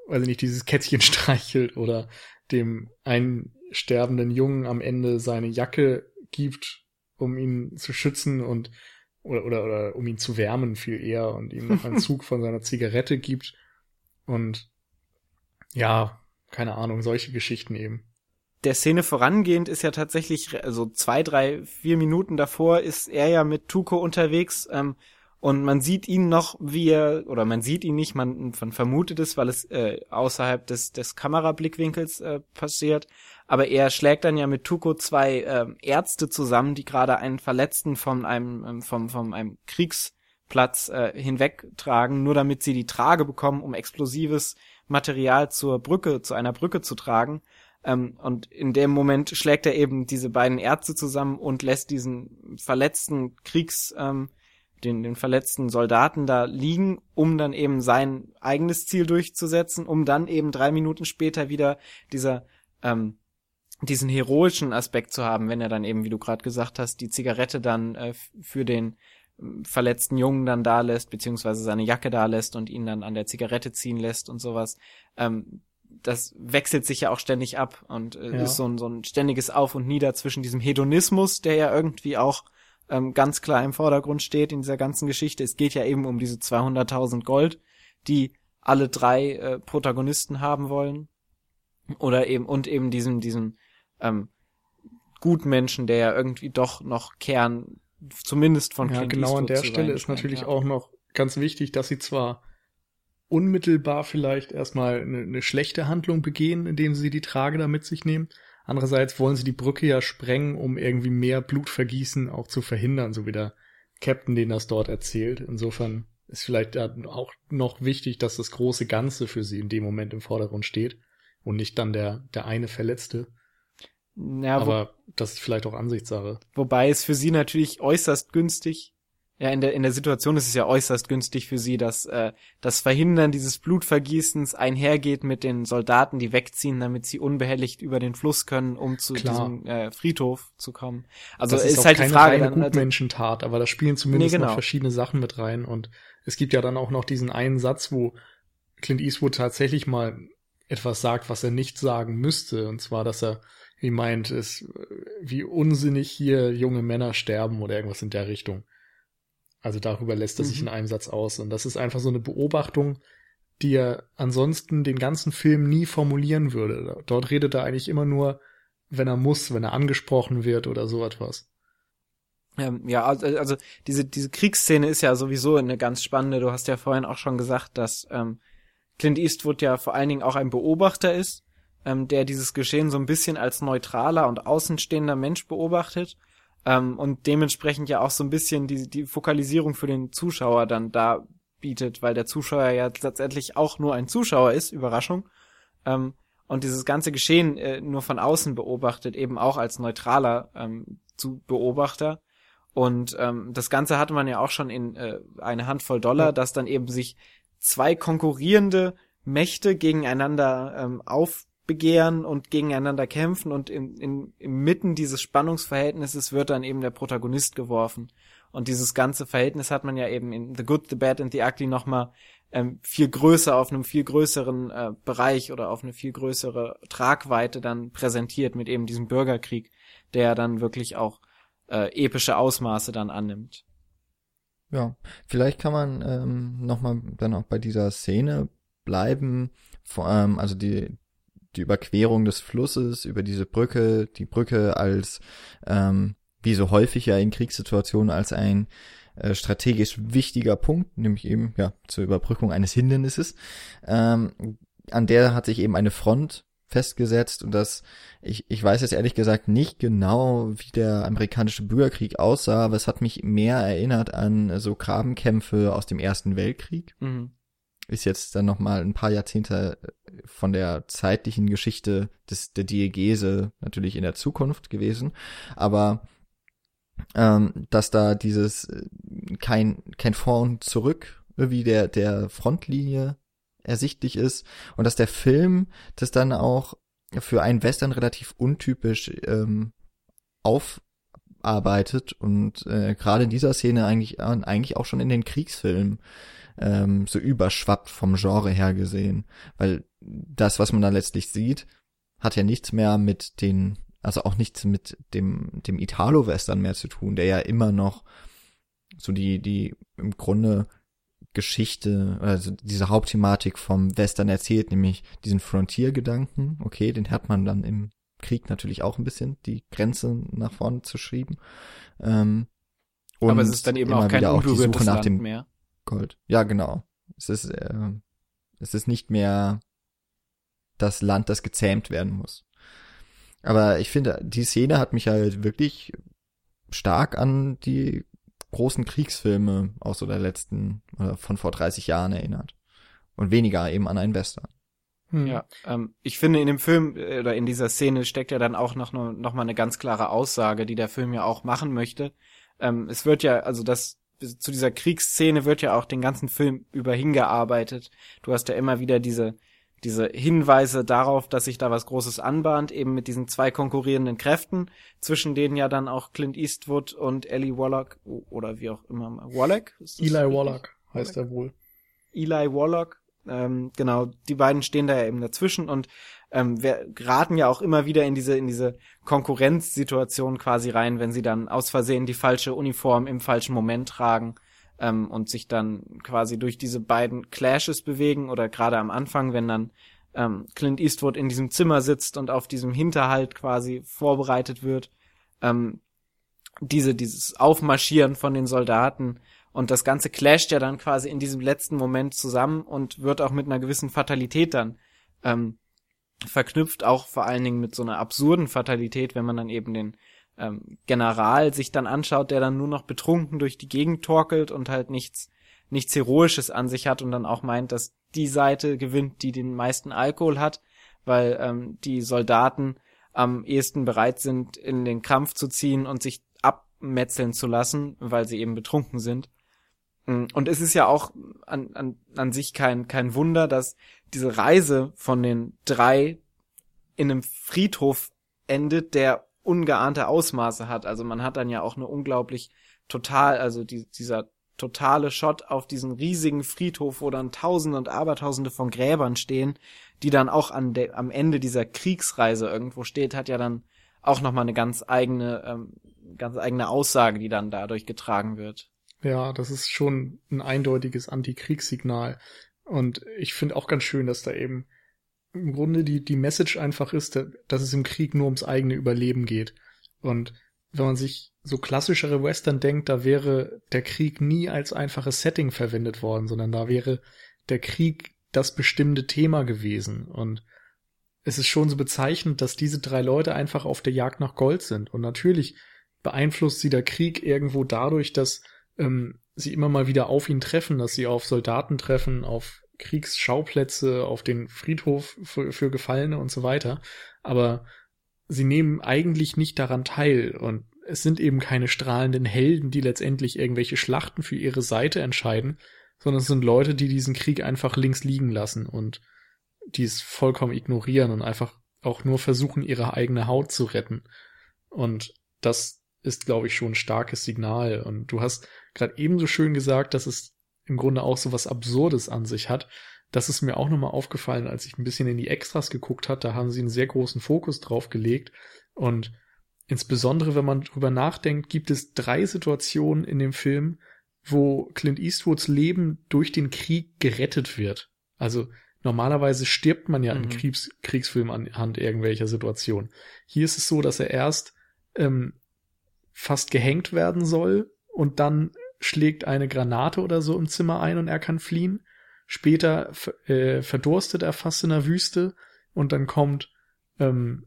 weiß ich nicht, dieses Kätzchen streichelt oder dem einen sterbenden Jungen am Ende seine Jacke gibt, um ihn zu schützen und oder, oder, oder um ihn zu wärmen viel eher und ihm noch einen Zug von seiner Zigarette gibt und ja, keine Ahnung, solche Geschichten eben. Der Szene vorangehend ist ja tatsächlich, also zwei, drei, vier Minuten davor ist er ja mit Tuko unterwegs ähm, und man sieht ihn noch, wie er, oder man sieht ihn nicht, man, man vermutet es, weil es äh, außerhalb des, des Kamerablickwinkels äh, passiert. Aber er schlägt dann ja mit Tuko zwei äh, Ärzte zusammen, die gerade einen Verletzten von einem, ähm, vom, vom einem Kriegsplatz äh, hinwegtragen, nur damit sie die Trage bekommen, um explosives Material zur Brücke, zu einer Brücke zu tragen. Ähm, und in dem Moment schlägt er eben diese beiden Ärzte zusammen und lässt diesen verletzten Kriegs, ähm, den, den verletzten Soldaten da liegen, um dann eben sein eigenes Ziel durchzusetzen, um dann eben drei Minuten später wieder dieser ähm, diesen heroischen Aspekt zu haben, wenn er dann eben, wie du gerade gesagt hast, die Zigarette dann äh, für den ähm, verletzten Jungen dann da lässt, beziehungsweise seine Jacke da lässt und ihn dann an der Zigarette ziehen lässt und sowas. Ähm, das wechselt sich ja auch ständig ab und äh, ja. ist so ein, so ein ständiges Auf und Nieder zwischen diesem Hedonismus, der ja irgendwie auch ähm, ganz klar im Vordergrund steht in dieser ganzen Geschichte. Es geht ja eben um diese 200.000 Gold, die alle drei äh, Protagonisten haben wollen. Oder eben, und eben diesem, diesem ähm, Gutmenschen, der ja irgendwie doch noch Kern, zumindest von Ja, Clint genau an der Stelle ist natürlich auch noch ganz wichtig, dass sie zwar unmittelbar vielleicht erstmal eine, eine schlechte Handlung begehen, indem sie die Trage da mit sich nehmen. Andererseits wollen sie die Brücke ja sprengen, um irgendwie mehr Blutvergießen auch zu verhindern, so wie der Captain, den das dort erzählt. Insofern ist vielleicht auch noch wichtig, dass das große Ganze für sie in dem Moment im Vordergrund steht und nicht dann der, der eine Verletzte. Ja, Aber das ist vielleicht auch Ansichtssache. Wobei es für sie natürlich äußerst günstig ja, in der, in der Situation ist es ja äußerst günstig für sie, dass äh, das Verhindern dieses Blutvergießens einhergeht mit den Soldaten, die wegziehen, damit sie unbehelligt über den Fluss können, um zu Klar. diesem äh, Friedhof zu kommen. Also das ist, ist halt die Frage. Eine dann, also, Gutmenschentat, aber da spielen zumindest nee, genau. noch verschiedene Sachen mit rein und es gibt ja dann auch noch diesen einen Satz, wo Clint Eastwood tatsächlich mal etwas sagt, was er nicht sagen müsste, und zwar, dass er wie meint, ist, wie unsinnig hier junge Männer sterben oder irgendwas in der Richtung. Also darüber lässt er mhm. sich in einem Satz aus. Und das ist einfach so eine Beobachtung, die er ansonsten den ganzen Film nie formulieren würde. Dort redet er eigentlich immer nur, wenn er muss, wenn er angesprochen wird oder so etwas. Ähm, ja, also, also diese, diese Kriegsszene ist ja sowieso eine ganz spannende. Du hast ja vorhin auch schon gesagt, dass ähm, Clint Eastwood ja vor allen Dingen auch ein Beobachter ist, ähm, der dieses Geschehen so ein bisschen als neutraler und außenstehender Mensch beobachtet ähm, und dementsprechend ja auch so ein bisschen die, die Fokalisierung für den Zuschauer dann da bietet, weil der Zuschauer ja letztendlich auch nur ein Zuschauer ist, Überraschung, ähm, und dieses ganze Geschehen äh, nur von außen beobachtet, eben auch als neutraler ähm, zu Beobachter. Und ähm, das Ganze hatte man ja auch schon in äh, eine Handvoll Dollar, ja. dass dann eben sich zwei konkurrierende Mächte gegeneinander ähm, auf begehren und gegeneinander kämpfen und in, in, inmitten dieses Spannungsverhältnisses wird dann eben der Protagonist geworfen. Und dieses ganze Verhältnis hat man ja eben in The Good, The Bad and The Ugly nochmal ähm, viel größer, auf einem viel größeren äh, Bereich oder auf eine viel größere Tragweite dann präsentiert mit eben diesem Bürgerkrieg, der dann wirklich auch äh, epische Ausmaße dann annimmt. Ja, vielleicht kann man ähm, nochmal dann auch bei dieser Szene bleiben, vor allem, also die, die Überquerung des Flusses über diese Brücke, die Brücke als, ähm, wie so häufig ja in Kriegssituationen, als ein äh, strategisch wichtiger Punkt, nämlich eben ja zur Überbrückung eines Hindernisses. Ähm, an der hat sich eben eine Front festgesetzt und das, ich, ich weiß jetzt ehrlich gesagt nicht genau, wie der amerikanische Bürgerkrieg aussah, aber es hat mich mehr erinnert an so Grabenkämpfe aus dem Ersten Weltkrieg. Mhm ist jetzt dann noch mal ein paar Jahrzehnte äh, von der zeitlichen Geschichte des der Diegese natürlich in der Zukunft gewesen, aber ähm, dass da dieses äh, kein kein Vor und Zurück wie der der Frontlinie ersichtlich ist und dass der Film das dann auch für einen Western relativ untypisch ähm, aufarbeitet und äh, gerade in dieser Szene eigentlich eigentlich auch schon in den Kriegsfilmen ähm, so überschwappt vom Genre her gesehen. Weil das, was man da letztlich sieht, hat ja nichts mehr mit den, also auch nichts mit dem, dem Italo-Western mehr zu tun, der ja immer noch so die, die im Grunde Geschichte, also diese Hauptthematik vom Western erzählt, nämlich diesen Frontier-Gedanken. Okay, den hat man dann im Krieg natürlich auch ein bisschen, die Grenze nach vorne zu schieben. Ähm, und Aber es ist dann eben auch kein unberührtes Land dem, mehr. Gold. Ja, genau. Es ist, äh, es ist nicht mehr das Land, das gezähmt werden muss. Aber ich finde, die Szene hat mich halt wirklich stark an die großen Kriegsfilme aus so der letzten, oder von vor 30 Jahren erinnert. Und weniger eben an einen Western. Hm. Ja, ähm, ich finde in dem Film äh, oder in dieser Szene steckt ja dann auch noch, noch mal eine ganz klare Aussage, die der Film ja auch machen möchte. Ähm, es wird ja, also das zu dieser Kriegsszene wird ja auch den ganzen Film über hingearbeitet. Du hast ja immer wieder diese, diese Hinweise darauf, dass sich da was Großes anbahnt, eben mit diesen zwei konkurrierenden Kräften, zwischen denen ja dann auch Clint Eastwood und Ellie Wallach, oder wie auch immer, Wallach? Eli Wallach heißt er wohl. Eli Wallach, ähm, genau, die beiden stehen da ja eben dazwischen und ähm, wir geraten ja auch immer wieder in diese in diese Konkurrenzsituation quasi rein, wenn sie dann aus Versehen die falsche Uniform im falschen Moment tragen ähm, und sich dann quasi durch diese beiden Clashes bewegen oder gerade am Anfang, wenn dann ähm, Clint Eastwood in diesem Zimmer sitzt und auf diesem Hinterhalt quasi vorbereitet wird, ähm, diese dieses Aufmarschieren von den Soldaten Und das Ganze clasht ja dann quasi in diesem letzten Moment zusammen und wird auch mit einer gewissen Fatalität dann ähm, verknüpft, auch vor allen Dingen mit so einer absurden Fatalität, wenn man dann eben den ähm, General sich dann anschaut, der dann nur noch betrunken durch die Gegend torkelt und halt nichts, nichts Heroisches an sich hat und dann auch meint, dass die Seite gewinnt, die den meisten Alkohol hat, weil ähm, die Soldaten am ehesten bereit sind, in den Kampf zu ziehen und sich abmetzeln zu lassen, weil sie eben betrunken sind. Mm, und es ist ja auch an, an, an sich kein, kein Wunder, dass diese Reise von den drei in einem Friedhof endet, der ungeahnte Ausmaße hat. Also man hat dann ja auch eine unglaublich total, also die, dieser totale Shot auf diesen riesigen Friedhof, wo dann Tausende und Abertausende von Gräbern stehen, die dann auch an der, am Ende dieser Kriegsreise irgendwo steht, hat ja dann auch nochmal eine ganz eigene, ähm, ganz eigene Aussage, die dann dadurch getragen wird. Ja, das ist schon ein eindeutiges Antikriegssignal. Und ich finde auch ganz schön, dass da eben im Grunde die, die Message einfach ist, dass es im Krieg nur ums eigene Überleben geht. Und wenn man sich so klassischere Western denkt, da wäre der Krieg nie als einfaches Setting verwendet worden, sondern da wäre der Krieg das bestimmte Thema gewesen. Und es ist schon so bezeichnend, dass diese drei Leute einfach auf der Jagd nach Gold sind. Und natürlich beeinflusst sie der Krieg irgendwo dadurch, dass ähm, sie immer mal wieder auf ihn treffen, dass sie auf Soldaten treffen, auf Kriegsschauplätze, auf den Friedhof für, für Gefallene und so weiter. Aber sie nehmen eigentlich nicht daran teil und es sind eben keine strahlenden Helden, die letztendlich irgendwelche Schlachten für ihre Seite entscheiden, sondern es sind Leute, die diesen Krieg einfach links liegen lassen und die es vollkommen ignorieren und einfach auch nur versuchen, ihre eigene Haut zu retten. Und das ist, glaube ich, schon ein starkes Signal. Und du hast gerade ebenso schön gesagt, dass es im Grunde auch so was Absurdes an sich hat. Das ist mir auch nochmal aufgefallen, als ich ein bisschen in die Extras geguckt hat. Da haben sie einen sehr großen Fokus drauf gelegt. Und insbesondere, wenn man drüber nachdenkt, gibt es drei Situationen in dem Film, wo Clint Eastwoods Leben durch den Krieg gerettet wird. Also normalerweise stirbt man ja mhm. in Kriegs Kriegsfilmen anhand irgendwelcher Situationen. Hier ist es so, dass er erst ähm, fast gehängt werden soll und dann schlägt eine Granate oder so im Zimmer ein und er kann fliehen. Später äh, verdurstet er fast in der Wüste und dann kommt ähm,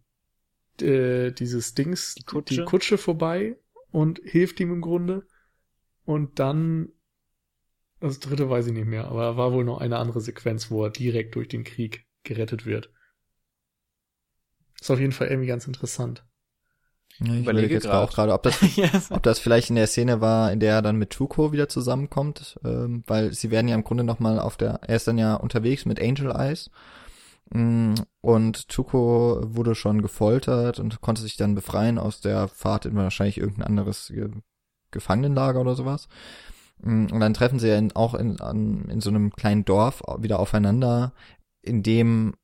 äh, dieses Dings, die Kutsche. die Kutsche vorbei und hilft ihm im Grunde. Und dann, das dritte weiß ich nicht mehr, aber war wohl noch eine andere Sequenz, wo er direkt durch den Krieg gerettet wird. Ist auf jeden Fall irgendwie ganz interessant. Ich überlege jetzt auch gerade, ob das, yes. ob das vielleicht in der Szene war, in der er dann mit Tuko wieder zusammenkommt, ähm, weil sie werden ja im Grunde noch mal auf der, er ist dann ja unterwegs mit Angel Eyes mm, und Tuko wurde schon gefoltert und konnte sich dann befreien aus der Fahrt in wahrscheinlich irgendein anderes Ge Gefangenenlager oder sowas. Mm, und dann treffen sie ja in, auch in, an, in so einem kleinen Dorf wieder aufeinander, in dem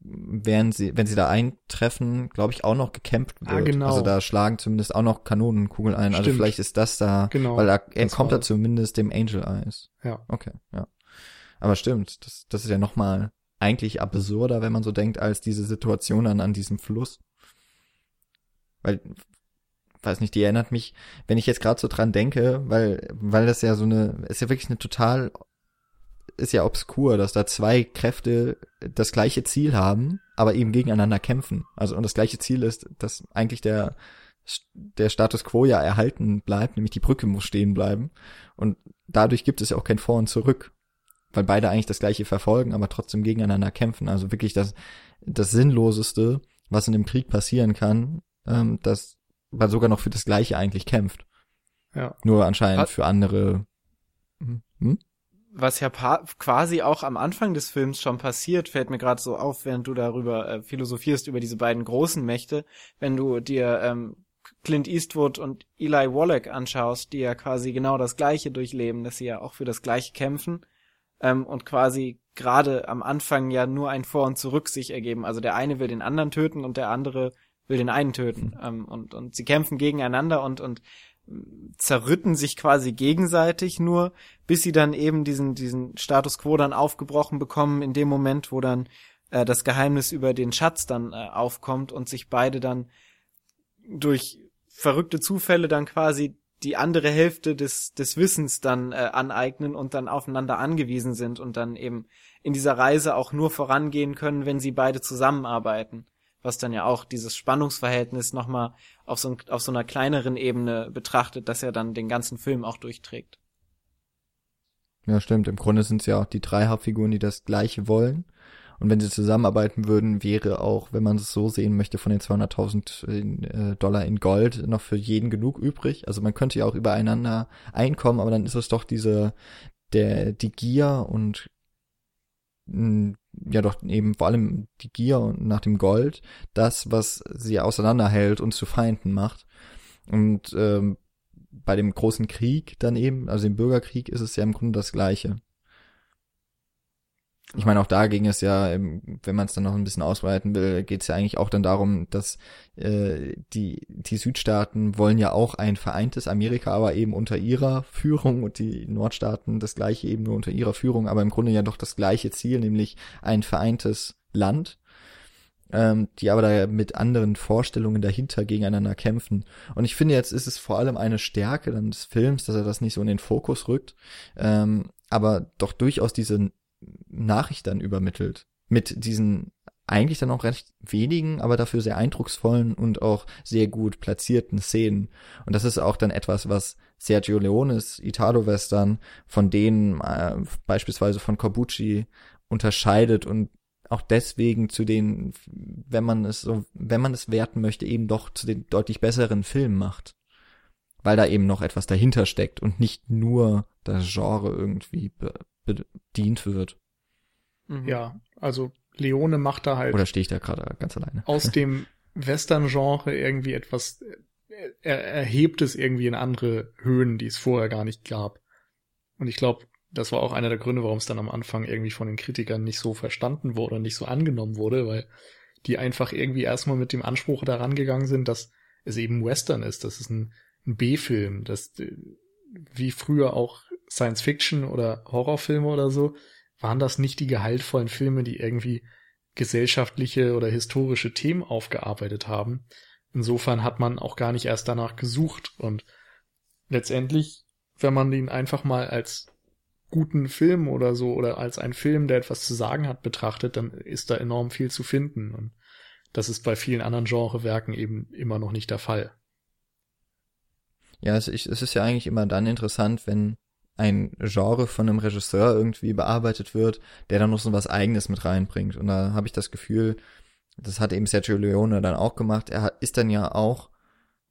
während sie, wenn sie da eintreffen, glaube ich, auch noch gekämpft ah, wird. Ah, genau. Also da schlagen zumindest auch noch Kanonenkugeln ein. Also Stimmt. Also vielleicht ist das da, genau, weil da entkommt er zumindest dem Angel Eyes. Ja. Okay, ja. Aber stimmt, das, das ist ja noch mal eigentlich absurder, wenn man so denkt, als diese Situation dann an diesem Fluss. Weil, weiß nicht, die erinnert mich, wenn ich jetzt gerade so dran denke, weil, weil das ja so eine, ist ja wirklich eine total ist ja obskur, dass da zwei Kräfte das gleiche Ziel haben, aber eben gegeneinander kämpfen. Also und das gleiche Ziel ist, dass eigentlich der der Status quo ja erhalten bleibt, nämlich die Brücke muss stehen bleiben. Und dadurch gibt es ja auch kein Vor und Zurück, weil beide eigentlich das gleiche verfolgen, aber trotzdem gegeneinander kämpfen. Also wirklich das das Sinnloseste, was in dem Krieg passieren kann, ähm, dass man sogar noch für das Gleiche eigentlich kämpft. Ja. Nur anscheinend Hat für andere. Hm? Hm? was ja quasi auch am Anfang des Films schon passiert, fällt mir gerade so auf, während du darüber äh, philosophierst, über diese beiden großen Mächte, wenn du dir ähm, Clint Eastwood und Eli Wallach anschaust, die ja quasi genau das Gleiche durchleben, dass sie ja auch für das Gleiche kämpfen ähm, und quasi gerade am Anfang ja nur ein Vor und Zurück sich ergeben. Also der eine will den anderen töten und der andere will den einen töten. Mhm. Ähm, und, und sie kämpfen gegeneinander und, und zerrütten sich quasi gegenseitig nur, bis sie dann eben diesen, diesen Status quo dann aufgebrochen bekommen, in dem Moment, wo dann äh, das Geheimnis über den Schatz dann äh, aufkommt und sich beide dann durch verrückte Zufälle dann quasi die andere Hälfte des, des Wissens dann äh, aneignen und dann aufeinander angewiesen sind und dann eben in dieser Reise auch nur vorangehen können, wenn sie beide zusammenarbeiten. Was dann ja auch dieses Spannungsverhältnis nochmal auf so, auf so einer kleineren Ebene betrachtet, dass er dann den ganzen Film auch durchträgt. Ja, stimmt. Im Grunde sind es ja auch die drei Hauptfiguren, die das Gleiche wollen. Und wenn sie zusammenarbeiten würden, wäre auch, wenn man es so sehen möchte, von den 200.000 äh, Dollar in Gold noch für jeden genug übrig. Also man könnte ja auch übereinander einkommen, aber dann ist es doch diese, der, die Gier und ja doch eben vor allem die Gier nach dem Gold, das, was sie auseinanderhält und zu Feinden macht. Und ähm, bei dem großen Krieg dann eben, also dem Bürgerkrieg, ist es ja im Grunde das Gleiche. Ich meine, auch da ging es ja, wenn man es dann noch ein bisschen ausweiten will, geht es ja eigentlich auch dann darum, dass äh, die, die Südstaaten wollen ja auch ein vereintes Amerika, aber eben unter ihrer Führung und die Nordstaaten das gleiche eben nur unter ihrer Führung, aber im Grunde ja doch das gleiche Ziel, nämlich ein vereintes Land, ähm, die aber da mit anderen Vorstellungen dahinter gegeneinander kämpfen. Und ich finde, jetzt ist es vor allem eine Stärke dann des Films, dass er das nicht so in den Fokus rückt, ähm, aber doch durchaus diese Nachricht dann übermittelt. Mit diesen eigentlich dann auch recht wenigen, aber dafür sehr eindrucksvollen und auch sehr gut platzierten Szenen. Und das ist auch dann etwas, was Sergio Leones Italo-Western von denen äh, beispielsweise von Corbucci unterscheidet und auch deswegen zu den, wenn man es so, wenn man es werten möchte, eben doch zu den deutlich besseren Filmen macht. Weil da eben noch etwas dahinter steckt und nicht nur das Genre irgendwie bedient wird. Mhm. Ja, also Leone macht da halt. Oder stehe ich da gerade ganz alleine? Aus dem Western-Genre irgendwie etwas, er, er hebt es irgendwie in andere Höhen, die es vorher gar nicht gab. Und ich glaube, das war auch einer der Gründe, warum es dann am Anfang irgendwie von den Kritikern nicht so verstanden wurde und nicht so angenommen wurde, weil die einfach irgendwie erstmal mit dem Anspruch daran gegangen sind, dass es eben Western ist. Das ist ein, ein B-Film, das wie früher auch Science Fiction oder Horrorfilme oder so, waren das nicht die gehaltvollen Filme, die irgendwie gesellschaftliche oder historische Themen aufgearbeitet haben. Insofern hat man auch gar nicht erst danach gesucht und letztendlich, wenn man ihn einfach mal als guten Film oder so oder als einen Film, der etwas zu sagen hat, betrachtet, dann ist da enorm viel zu finden und das ist bei vielen anderen Genrewerken eben immer noch nicht der Fall. Ja, es ist ja eigentlich immer dann interessant, wenn ein Genre von einem Regisseur irgendwie bearbeitet wird, der dann noch so was Eigenes mit reinbringt. Und da habe ich das Gefühl, das hat eben Sergio Leone dann auch gemacht. Er ist dann ja auch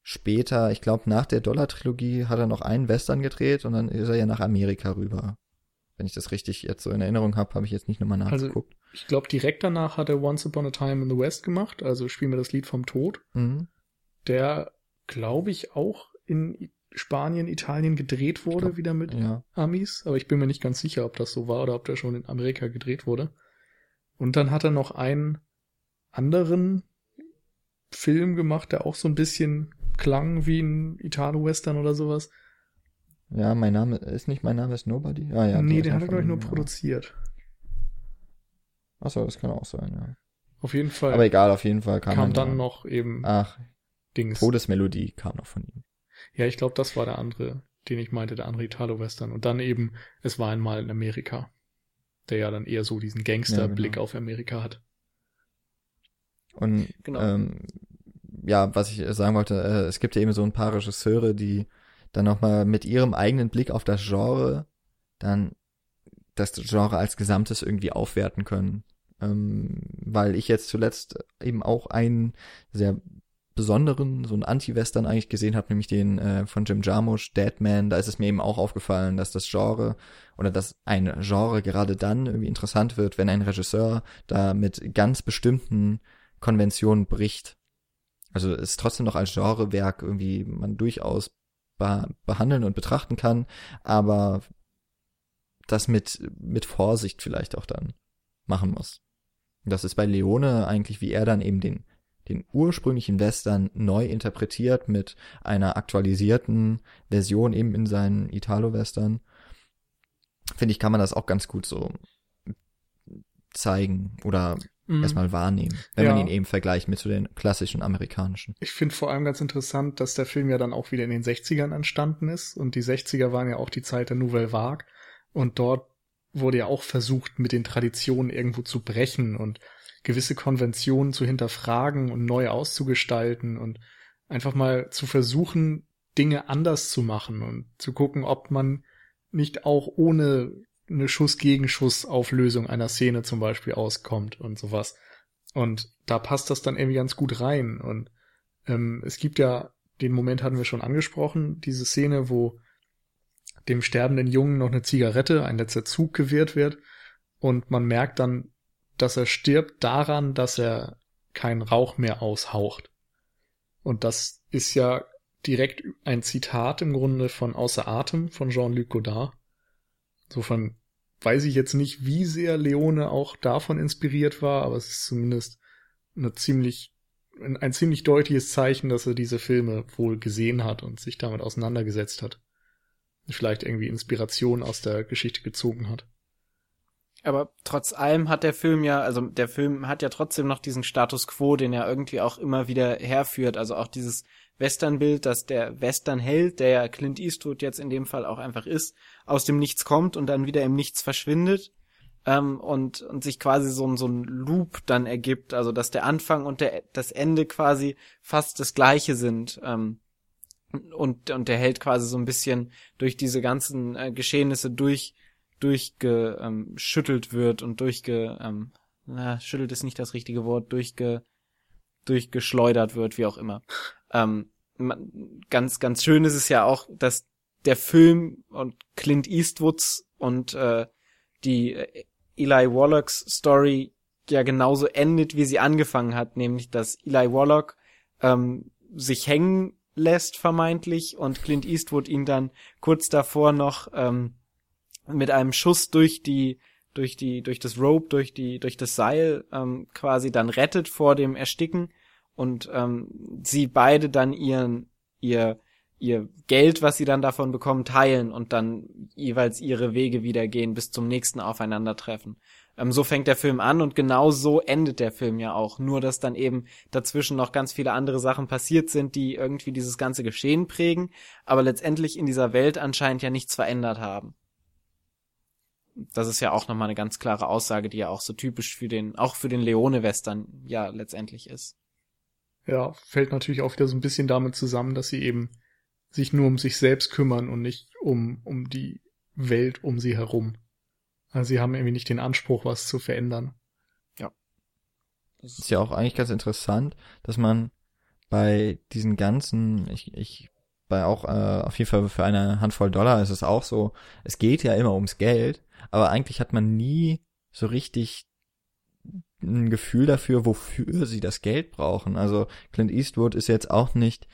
später, ich glaube nach der Dollar-Trilogie hat er noch einen Western gedreht und dann ist er ja nach Amerika rüber. Wenn ich das richtig jetzt so in Erinnerung habe, habe ich jetzt nicht nochmal also, nachgeguckt. Also, ich glaube, direkt danach hat er Once Upon a Time in the West gemacht, also spielen wir das Lied vom Tod. Mhm. Der, glaube ich, auch in Spanien, Italien gedreht wurde, wieder mit ja. Amis. Aber ich bin mir nicht ganz sicher, ob das so war oder ob der schon in Amerika gedreht wurde. Und dann hat er noch einen anderen Film gemacht, der auch so ein bisschen klang wie ein Italo-Western oder sowas. Ja, mein Name ist nicht mein Name ist Nobody. Ah, ja, nee, den hat er, glaube ich, nur ja. produziert. Achso, das kann auch sein, ja. Auf jeden Fall. Aber egal, auf jeden Fall kam, kam dann noch eben. Ach, Dings. Todesmelodie kam noch von ihm. Ja, ich glaube, das war der andere, den ich meinte, der andere Italo-Western. Und dann eben, es war einmal in Amerika, der ja dann eher so diesen Gangster-Blick ja, genau. auf Amerika hat. Und genau. ähm, ja, was ich sagen wollte, äh, es gibt ja eben so ein paar Regisseure, die dann nochmal mit ihrem eigenen Blick auf das Genre dann das Genre als Gesamtes irgendwie aufwerten können. Ähm, weil ich jetzt zuletzt eben auch einen sehr besonderen, so einen Anti-Western eigentlich gesehen habe, nämlich den äh, von Jim Jarmusch, Deadman, da ist es mir eben auch aufgefallen, dass das Genre oder dass ein Genre gerade dann irgendwie interessant wird, wenn ein Regisseur da mit ganz bestimmten Konventionen bricht. Also es trotzdem noch als Genrewerk irgendwie man durchaus be behandeln und betrachten kann, aber das mit, mit Vorsicht vielleicht auch dann machen muss. Das ist bei Leone eigentlich, wie er dann eben den den ursprünglichen Western neu interpretiert mit einer aktualisierten Version eben in seinen Italo-Western. Finde ich, kann man das auch ganz gut so zeigen oder mhm. erstmal wahrnehmen, wenn Ja. man ihn eben vergleicht mit so den klassischen amerikanischen. Ich finde vor allem ganz interessant, dass der Film ja dann auch wieder in den 60ern entstanden ist und die 60er waren ja auch die Zeit der Nouvelle Vague und dort wurde ja auch versucht, mit den Traditionen irgendwo zu brechen und gewisse Konventionen zu hinterfragen und neu auszugestalten und einfach mal zu versuchen, Dinge anders zu machen und zu gucken, ob man nicht auch ohne eine Schuss-Gegenschuss-Auflösung einer Szene zum Beispiel auskommt und sowas. Und da passt das dann irgendwie ganz gut rein. Und ähm, es gibt ja, den Moment hatten wir schon angesprochen, diese Szene, wo dem sterbenden Jungen noch eine Zigarette, ein letzter Zug gewährt wird. Und man merkt dann, dass er stirbt daran, dass er keinen Rauch mehr aushaucht. Und das ist ja direkt ein Zitat im Grunde von Außer Atem von Jean-Luc Godard. Insofern weiß ich jetzt nicht, wie sehr Leone auch davon inspiriert war, aber es ist zumindest eine ziemlich, ein, ein ziemlich deutliches Zeichen, dass er diese Filme wohl gesehen hat und sich damit auseinandergesetzt hat. Vielleicht irgendwie Inspiration aus der Geschichte gezogen hat. Aber trotz allem hat der Film ja, also der Film hat ja trotzdem noch diesen Status quo, den er irgendwie auch immer wieder herführt. Also auch dieses Westernbild, dass der Westernheld, der ja Clint Eastwood jetzt in dem Fall auch einfach ist, aus dem Nichts kommt und dann wieder im Nichts verschwindet. Ähm, und, und sich quasi so, ein so ein Loop dann ergibt, also dass der Anfang und der, das Ende quasi fast das gleiche sind. Ähm, und, und der Held quasi so ein bisschen durch diese ganzen äh, Geschehnisse durch durchgeschüttelt wird und durchge ähm, na, schüttelt ist nicht das richtige Wort, durchge durchgeschleudert wird, wie auch immer. Ähm, man, ganz, ganz schön ist es ja auch, dass der Film und Clint Eastwoods und äh, die äh, Eli Wallachs Story ja genauso endet, wie sie angefangen hat, nämlich dass Eli Wallach ähm, sich hängen lässt vermeintlich und Clint Eastwood ihn dann kurz davor noch ähm, mit einem Schuss durch die durch die durch das Rope durch die durch das Seil ähm, quasi dann rettet vor dem Ersticken und ähm, sie beide dann ihren ihr ihr Geld, was sie dann davon bekommen, teilen und dann jeweils ihre Wege wieder gehen bis zum nächsten Aufeinandertreffen. Ähm, so fängt der Film an und genau so endet der Film ja auch. Nur, dass dann eben dazwischen noch ganz viele andere Sachen passiert sind, die irgendwie dieses ganze Geschehen prägen, aber letztendlich in dieser Welt anscheinend ja nichts verändert haben. Das ist ja auch nochmal eine ganz klare Aussage, die ja auch so typisch für den, auch für den Leone-Western ja letztendlich ist. Ja, fällt natürlich auch wieder so ein bisschen damit zusammen, dass sie eben sich nur um sich selbst kümmern und nicht um, um die Welt um sie herum. Also sie haben irgendwie nicht den Anspruch, was zu verändern. Das ist ja auch eigentlich ganz interessant, dass man bei diesen ganzen, ich, ich, bei auch äh, auf jeden Fall für eine Handvoll Dollar ist es auch so, es geht ja immer ums Geld, aber eigentlich hat man nie so richtig ein Gefühl dafür, wofür sie das Geld brauchen. Also Clint Eastwood ist jetzt auch nicht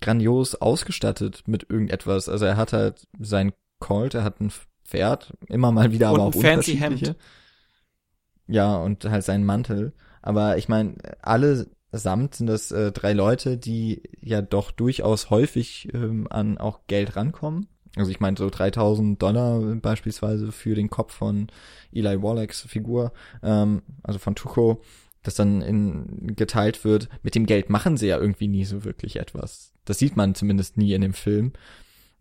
grandios ausgestattet mit irgendetwas. Also er hat halt sein Colt, er hat ein Pferd, immer mal wieder, Und aber auch ein fancy unterschiedliche. Hemd. Ja, und halt seinen Mantel. Aber ich meine, alle samt sind das äh, drei Leute, die ja doch durchaus häufig ähm, an auch Geld rankommen. Also ich meine so 3000 Dollar beispielsweise für den Kopf von Eli Wallachs Figur, ähm, also von Tuco, das dann in, geteilt wird. Mit dem Geld machen sie ja irgendwie nie so wirklich etwas. Das sieht man zumindest nie in dem Film.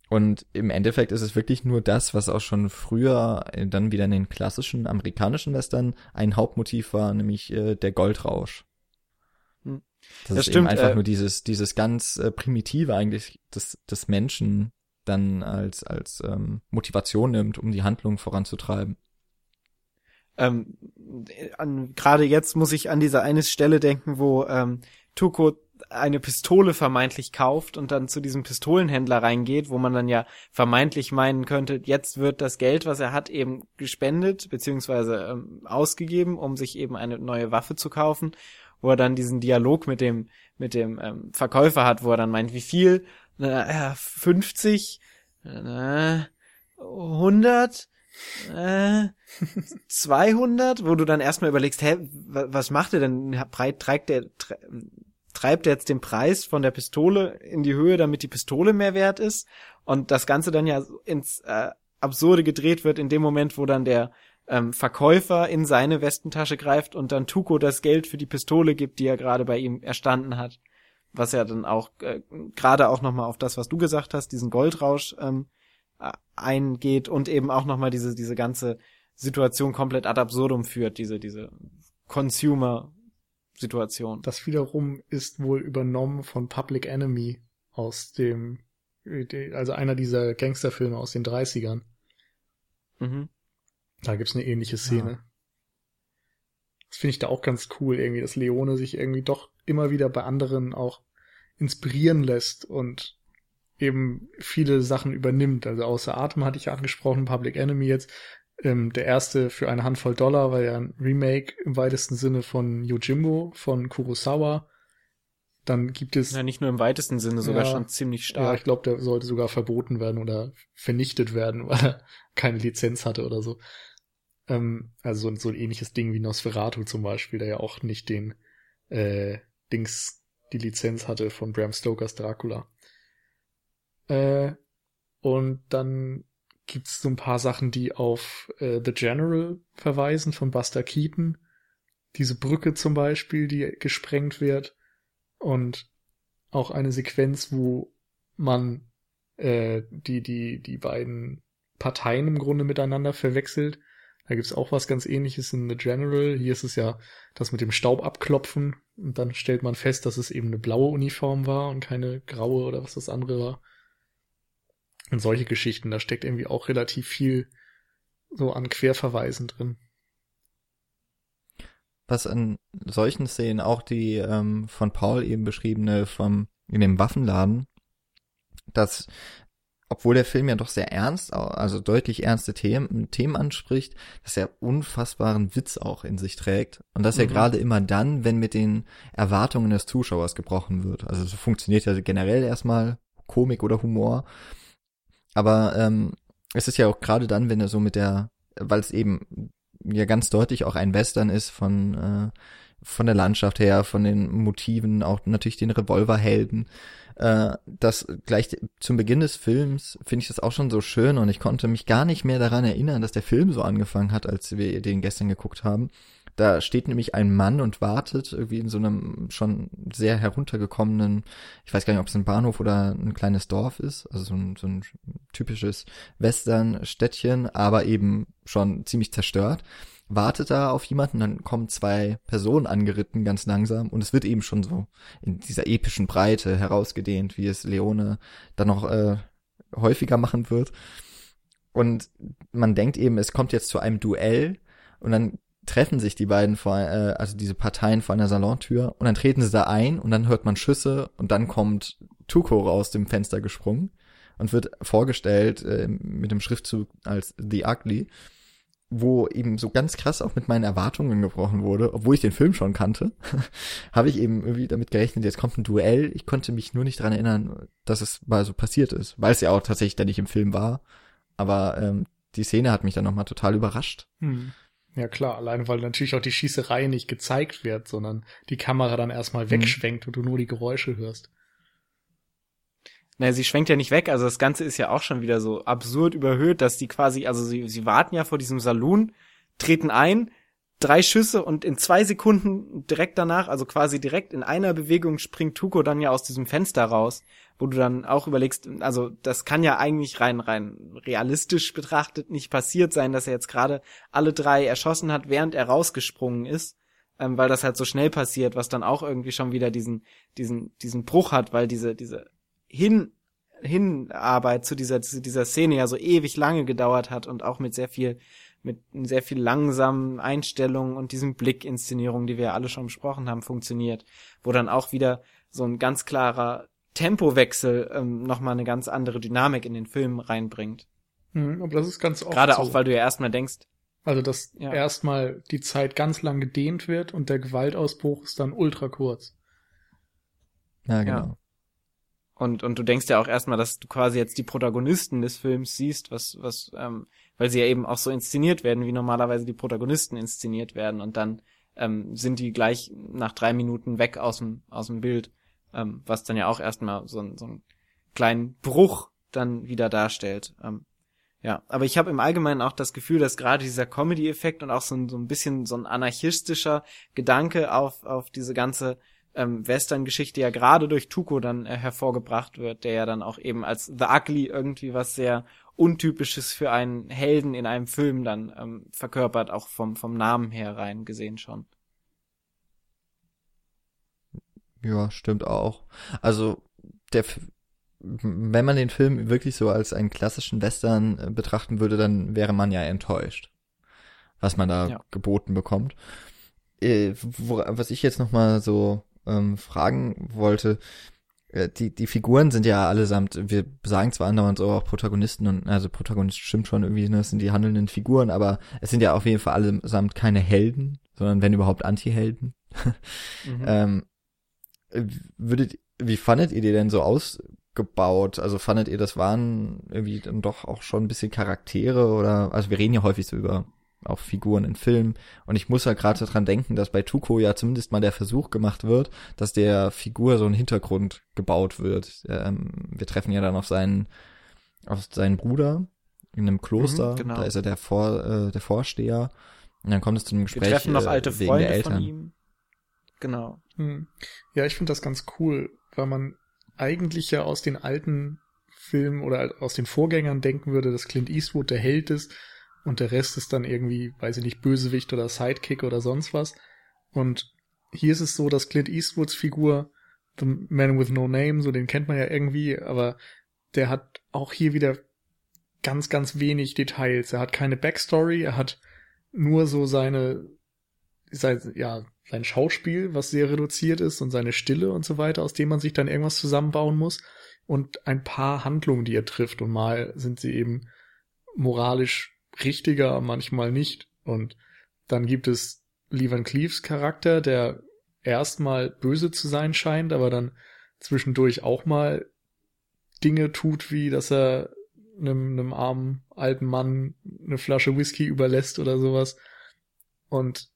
Und im Endeffekt ist es wirklich nur das, was auch schon früher äh, dann wieder in den klassischen amerikanischen Western ein Hauptmotiv war, nämlich äh, der Goldrausch. Hm. Das, Das ist stimmt, eben einfach äh, nur dieses, dieses ganz äh, primitive eigentlich des, des Menschen dann als, als ähm, Motivation nimmt, um die Handlung voranzutreiben. Ähm, gerade jetzt muss ich an diese eine Stelle denken, wo ähm, Tuko eine Pistole vermeintlich kauft und dann zu diesem Pistolenhändler reingeht, wo man dann ja vermeintlich meinen könnte, jetzt wird das Geld, was er hat, eben gespendet beziehungsweise ähm, ausgegeben, um sich eben eine neue Waffe zu kaufen, wo er dann diesen Dialog mit dem mit dem ähm, Verkäufer hat, wo er dann meint, wie viel? Na, ja, 50, na, 100, äh, 200, wo du dann erstmal überlegst, hä, wa- was macht er denn? Treibt der, tre- treibt er jetzt den Preis von der Pistole in die Höhe, damit die Pistole mehr wert ist? Und das Ganze dann ja ins äh, Absurde gedreht wird in dem Moment, wo dann der ähm, Verkäufer in seine Westentasche greift und dann Tuko das Geld für die Pistole gibt, die er gerade bei ihm erstanden hat. Was ja dann auch äh, gerade auch nochmal auf das, was du gesagt hast, diesen Goldrausch ähm, eingeht und eben auch nochmal diese, diese ganze Situation komplett ad absurdum führt, diese, diese Consumer-Situation. Das wiederum ist wohl übernommen von Public Enemy aus dem, also einer dieser Gangsterfilme aus den 30ern. Mhm. Da gibt's eine ähnliche Szene. Ja. Das finde ich da auch ganz cool, irgendwie, dass Leone sich irgendwie doch immer wieder bei anderen auch inspirieren lässt und eben viele Sachen übernimmt. Also außer Atem hatte ich ja angesprochen, Public Enemy jetzt. Ähm, der erste für eine Handvoll Dollar war ja ein Remake im weitesten Sinne von Yojimbo von Kurosawa. Dann gibt es. Ja, nicht nur im weitesten Sinne, sogar ja, schon ziemlich stark. Ja, ich glaube, der sollte sogar verboten werden oder vernichtet werden, weil er keine Lizenz hatte oder so. Ähm, also so, so ein ähnliches Ding wie Nosferatu zum Beispiel, der ja auch nicht den äh, Dings, die Lizenz hatte von Bram Stokers Dracula. Äh, und dann gibt's so ein paar Sachen, die auf äh, The General verweisen von Buster Keaton. Diese Brücke zum Beispiel, die gesprengt wird und auch eine Sequenz, wo man äh, die, die, die beiden Parteien im Grunde miteinander verwechselt. Da gibt's auch was ganz ähnliches in The General. Hier ist es ja das mit dem Staub abklopfen und dann stellt man fest, dass es eben eine blaue Uniform war und keine graue oder was das andere war. Und solche Geschichten, da steckt irgendwie auch relativ viel so an Querverweisen drin was an solchen Szenen auch die ähm, von Paul eben beschriebene vom in dem Waffenladen, dass obwohl der Film ja doch sehr ernst, also deutlich ernste Themen, Themen anspricht, dass er unfassbaren Witz auch in sich trägt. Und dass er mhm. gerade immer dann, wenn mit den Erwartungen des Zuschauers gebrochen wird. Also so funktioniert ja generell erstmal Komik oder Humor. Aber ähm, es ist ja auch gerade dann, wenn er so mit der, weil es eben ja ganz deutlich auch ein Western ist von äh, von der Landschaft her, von den Motiven, auch natürlich den Revolverhelden. Äh, das gleich zum Beginn des Films finde ich das auch schon so schön und ich konnte mich gar nicht mehr daran erinnern, dass der Film so angefangen hat, als wir den gestern geguckt haben. Da steht nämlich ein Mann und wartet irgendwie in so einem schon sehr heruntergekommenen, ich weiß gar nicht, ob es ein Bahnhof oder ein kleines Dorf ist, also so ein, so ein typisches Western-Städtchen, aber eben schon ziemlich zerstört wartet da auf jemanden, dann kommen zwei Personen angeritten ganz langsam und es wird eben schon so in dieser epischen Breite herausgedehnt, wie es Leone dann noch äh, häufiger machen wird. Und man denkt eben, es kommt jetzt zu einem Duell und dann treffen sich die beiden vor, äh, also diese Parteien vor einer Salontür und dann treten sie da ein und dann hört man Schüsse und dann kommt Tuko aus dem Fenster gesprungen und wird vorgestellt äh, mit dem Schriftzug als The Ugly, wo eben so ganz krass auch mit meinen Erwartungen gebrochen wurde, obwohl ich den Film schon kannte, habe ich eben irgendwie damit gerechnet, jetzt kommt ein Duell. Ich konnte mich nur nicht dran erinnern, dass es mal so passiert ist, weil es ja auch tatsächlich dann nicht im Film war. Aber ähm, die Szene hat mich dann nochmal total überrascht. Hm. Ja klar, allein weil natürlich auch die Schießerei nicht gezeigt wird, sondern die Kamera dann erstmal mhm. wegschwenkt und du nur die Geräusche hörst. Naja, sie schwenkt ja nicht weg, also das Ganze ist ja auch schon wieder so absurd überhöht, dass die quasi, also sie, sie warten ja vor diesem Saloon, treten ein, drei Schüsse und in zwei Sekunden direkt danach, also quasi direkt in einer Bewegung springt Tuko dann ja aus diesem Fenster raus, wo du dann auch überlegst, also das kann ja eigentlich rein rein realistisch betrachtet nicht passiert sein, dass er jetzt gerade alle drei erschossen hat, während er rausgesprungen ist, ähm, weil das halt so schnell passiert, was dann auch irgendwie schon wieder diesen diesen diesen Bruch hat, weil diese diese hin Hinarbeit zu dieser zu dieser Szene ja so ewig lange gedauert hat und auch mit sehr viel mit sehr viel langsamen Einstellungen und diesem Blickinszenierung, die wir alle schon besprochen haben, funktioniert, wo dann auch wieder so ein ganz klarer Tempowechsel ähm, nochmal eine ganz andere Dynamik in den Film reinbringt. Mhm, aber das ist ganz oft Gerade so. auch, weil du ja erstmal denkst. Also, dass ja. erstmal die Zeit ganz lang gedehnt wird und der Gewaltausbruch ist dann ultra kurz. Ja, genau. Ja. Und, und du denkst ja auch erstmal, dass du quasi jetzt die Protagonisten des Films siehst, was, was, ähm, weil sie ja eben auch so inszeniert werden, wie normalerweise die Protagonisten inszeniert werden. Und dann ähm, sind die gleich nach drei Minuten weg aus dem, aus dem Bild, ähm, was dann ja auch erstmal so, so einen kleinen Bruch dann wieder darstellt. Ähm, Ja, aber ich habe im Allgemeinen auch das Gefühl, dass gerade dieser Comedy-Effekt und auch so ein, so ein bisschen so ein anarchistischer Gedanke auf, auf diese ganze ähm, Western-Geschichte ja gerade durch Tuco dann äh, hervorgebracht wird, der ja dann auch eben als The Ugly irgendwie was sehr Untypisches für einen Helden in einem Film dann ähm, verkörpert, auch vom, vom Namen her rein gesehen schon. Ja, stimmt auch. Also der wenn man den Film wirklich so als einen klassischen Western äh, betrachten würde, dann wäre man ja enttäuscht, was man da ja. geboten bekommt. Äh, wo, was ich jetzt noch mal so ähm, fragen wollte, äh, die, die Figuren sind ja allesamt, wir sagen zwar andauernd so auch Protagonisten und, also Protagonist stimmt schon irgendwie, ne, das sind die handelnden Figuren, aber es sind ja auf jeden Fall allesamt keine Helden, sondern wenn überhaupt Anti-Helden. mhm. ähm, würdet, wie fandet ihr die denn so aus, gebaut? Also fandet ihr, das waren irgendwie dann doch auch schon ein bisschen Charaktere oder, also wir reden ja häufig so über auch Figuren in Filmen und ich muss ja gerade daran denken, dass bei Tuko ja zumindest mal der Versuch gemacht wird, dass der Figur so ein Hintergrund gebaut wird. Ähm, wir treffen ja dann auf seinen, auf seinen Bruder in einem Kloster, mhm, genau. da ist er der Vor, äh, der Vorsteher und dann kommt es zu einem Gespräch wir treffen noch alte äh, wegen Freunde der Eltern. von ihm. Genau. Hm. Ja, ich finde das ganz cool, weil man eigentlich ja aus den alten Filmen oder aus den Vorgängern denken würde, dass Clint Eastwood der Held ist und der Rest ist dann irgendwie, weiß ich nicht, Bösewicht oder Sidekick oder sonst was. Und hier ist es so, dass Clint Eastwoods Figur, The Man with No Name, so den kennt man ja irgendwie, aber der hat auch hier wieder ganz, ganz wenig Details. Er hat keine Backstory, er hat nur so seine, sein, ja, sein Schauspiel, was sehr reduziert ist und seine Stille und so weiter, aus dem man sich dann irgendwas zusammenbauen muss und ein paar Handlungen, die er trifft und mal sind sie eben moralisch richtiger, manchmal nicht und dann gibt es Lee Van Cleaves Charakter, der erstmal böse zu sein scheint, aber dann zwischendurch auch mal Dinge tut, wie dass er einem, einem armen alten Mann eine Flasche Whisky überlässt oder sowas. Und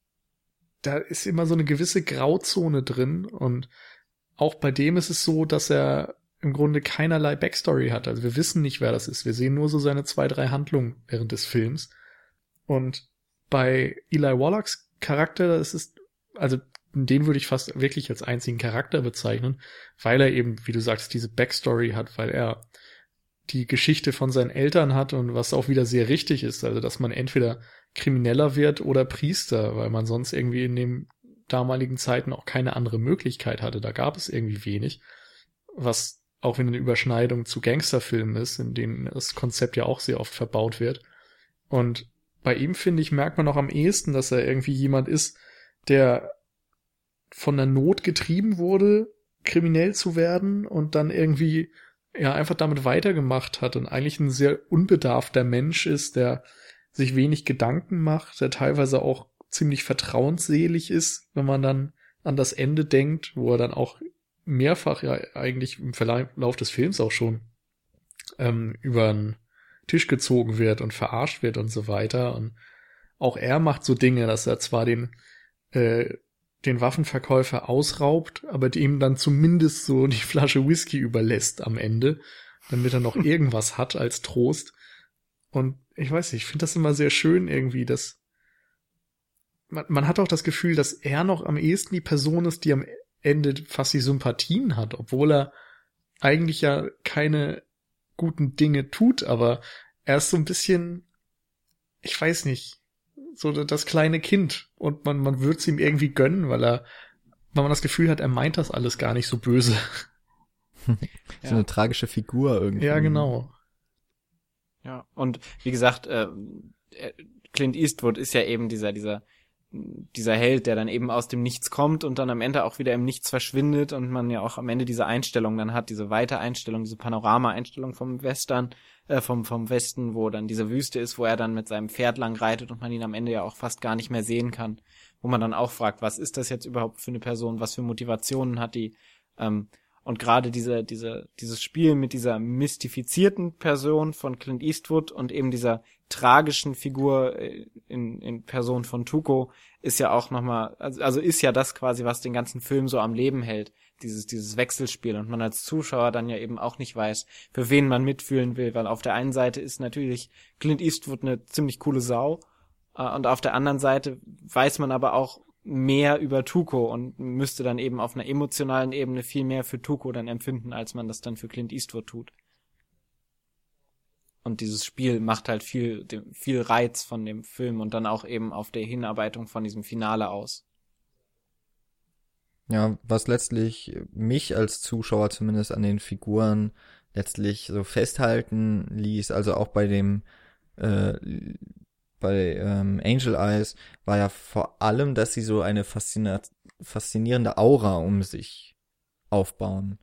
da ist immer so eine gewisse Grauzone drin und auch bei dem ist es so, dass er im Grunde keinerlei Backstory hat. Also wir wissen nicht, wer das ist. Wir sehen nur so seine zwei, drei Handlungen während des Films. Und bei Eli Wallachs Charakter, das ist, also den würde ich fast wirklich als einzigen Charakter bezeichnen, weil er eben, wie du sagst, diese Backstory hat, weil er die Geschichte von seinen Eltern hat und was auch wieder sehr richtig ist, also dass man entweder Krimineller wird oder Priester, weil man sonst irgendwie in den damaligen Zeiten auch keine andere Möglichkeit hatte. Da gab es irgendwie wenig, was auch wenn eine Überschneidung zu Gangsterfilmen ist, in denen das Konzept ja auch sehr oft verbaut wird. Und bei ihm, finde ich, merkt man auch am ehesten, dass er irgendwie jemand ist, der von der Not getrieben wurde, kriminell zu werden und dann irgendwie ja einfach damit weitergemacht hat und eigentlich ein sehr unbedarfter Mensch ist, der sich wenig Gedanken macht, der teilweise auch ziemlich vertrauensselig ist, wenn man dann an das Ende denkt, wo er dann auch mehrfach ja eigentlich im Verlauf des Films auch schon ähm, über den Tisch gezogen wird und verarscht wird und so weiter. Und auch er macht so Dinge, dass er zwar den äh, den Waffenverkäufer ausraubt, aber ihm dann zumindest so die Flasche Whisky überlässt am Ende, damit er noch irgendwas hat als Trost. Und ich weiß nicht, ich finde das immer sehr schön irgendwie, dass man, man hat auch das Gefühl, dass er noch am ehesten die Person ist, die am Ende fast die Sympathien hat, obwohl er eigentlich ja keine guten Dinge tut, aber er ist so ein bisschen, ich weiß nicht, so das kleine Kind und man, man würde es ihm irgendwie gönnen, weil er, weil man das Gefühl hat, er meint das alles gar nicht so böse. so ja. eine tragische Figur irgendwie. Ja, genau. Ja, und wie gesagt, äh, Clint Eastwood ist ja eben dieser, dieser, dieser Held, der dann eben aus dem Nichts kommt und dann am Ende auch wieder im Nichts verschwindet und man ja auch am Ende diese Einstellung dann hat, diese weite Einstellung, diese Panorama-Einstellung vom Western, äh, vom, vom Westen, wo dann diese Wüste ist, wo er dann mit seinem Pferd lang reitet und man ihn am Ende ja auch fast gar nicht mehr sehen kann. Wo man dann auch fragt, was ist das jetzt überhaupt für eine Person, was für Motivationen hat die, ähm, und gerade diese, diese, dieses Spiel mit dieser mystifizierten Person von Clint Eastwood und eben dieser tragischen Figur äh, in, in Person von Tuco ist ja auch nochmal, also, also ist ja das quasi, was den ganzen Film so am Leben hält. dieses, dieses Wechselspiel und man als Zuschauer dann ja eben auch nicht weiß, für wen man mitfühlen will, weil auf der einen Seite ist natürlich Clint Eastwood eine ziemlich coole Sau äh, und auf der anderen Seite weiß man aber auch mehr über Tuco und müsste dann eben auf einer emotionalen Ebene viel mehr für Tuco dann empfinden, als man das dann für Clint Eastwood tut. Und dieses Spiel macht halt viel, viel Reiz von dem Film und dann auch eben auf der Hinarbeitung von diesem Finale aus. Ja, was letztlich mich als Zuschauer zumindest an den Figuren letztlich so festhalten ließ, also auch bei dem äh, bei ähm, Angel Eyes war ja vor allem, dass sie so eine faszinierende Aura um sich aufbauen.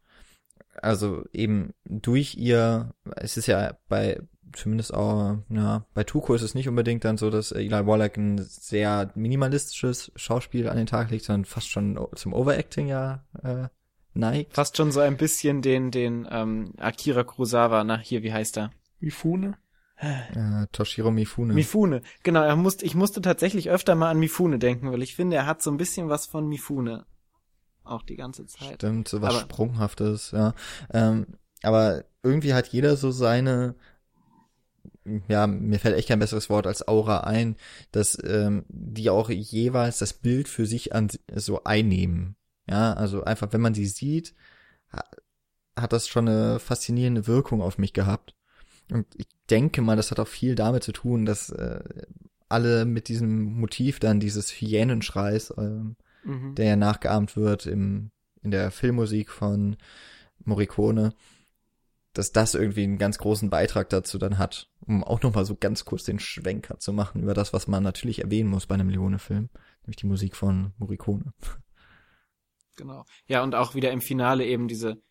Also eben durch ihr, es ist ja bei zumindest auch, ja, bei Tuco ist es nicht unbedingt dann so, dass Eli Wallach ein sehr minimalistisches Schauspiel an den Tag legt, sondern fast schon zum Overacting ja äh, neigt. Fast schon so ein bisschen den, den ähm, Akira Kurosawa, na hier, wie heißt er? Mifune? Äh, Toshiro Mifune. Mifune, genau. Er musste, ich musste tatsächlich öfter mal an Mifune denken, weil ich finde, er hat so ein bisschen was von Mifune. Auch die ganze Zeit. Stimmt, so was aber, Sprunghaftes, ja. Ähm, aber irgendwie hat jeder so seine, ja, mir fällt echt kein besseres Wort als Aura ein, dass ähm, die auch jeweils das Bild für sich an so einnehmen. Ja, also einfach, wenn man sie sieht, hat das schon eine faszinierende Wirkung auf mich gehabt. Und ich denke mal, das hat auch viel damit zu tun, dass äh, alle mit diesem Motiv dann dieses Hyänenschreis, äh, mhm. der ja nachgeahmt wird im, in der Filmmusik von Morricone, dass das irgendwie einen ganz großen Beitrag dazu dann hat, um auch nochmal so ganz kurz den Schwenker zu machen über das, was man natürlich erwähnen muss bei einem Leone-Film, nämlich die Musik von Morricone. Genau. Ja, und auch wieder im Finale eben diese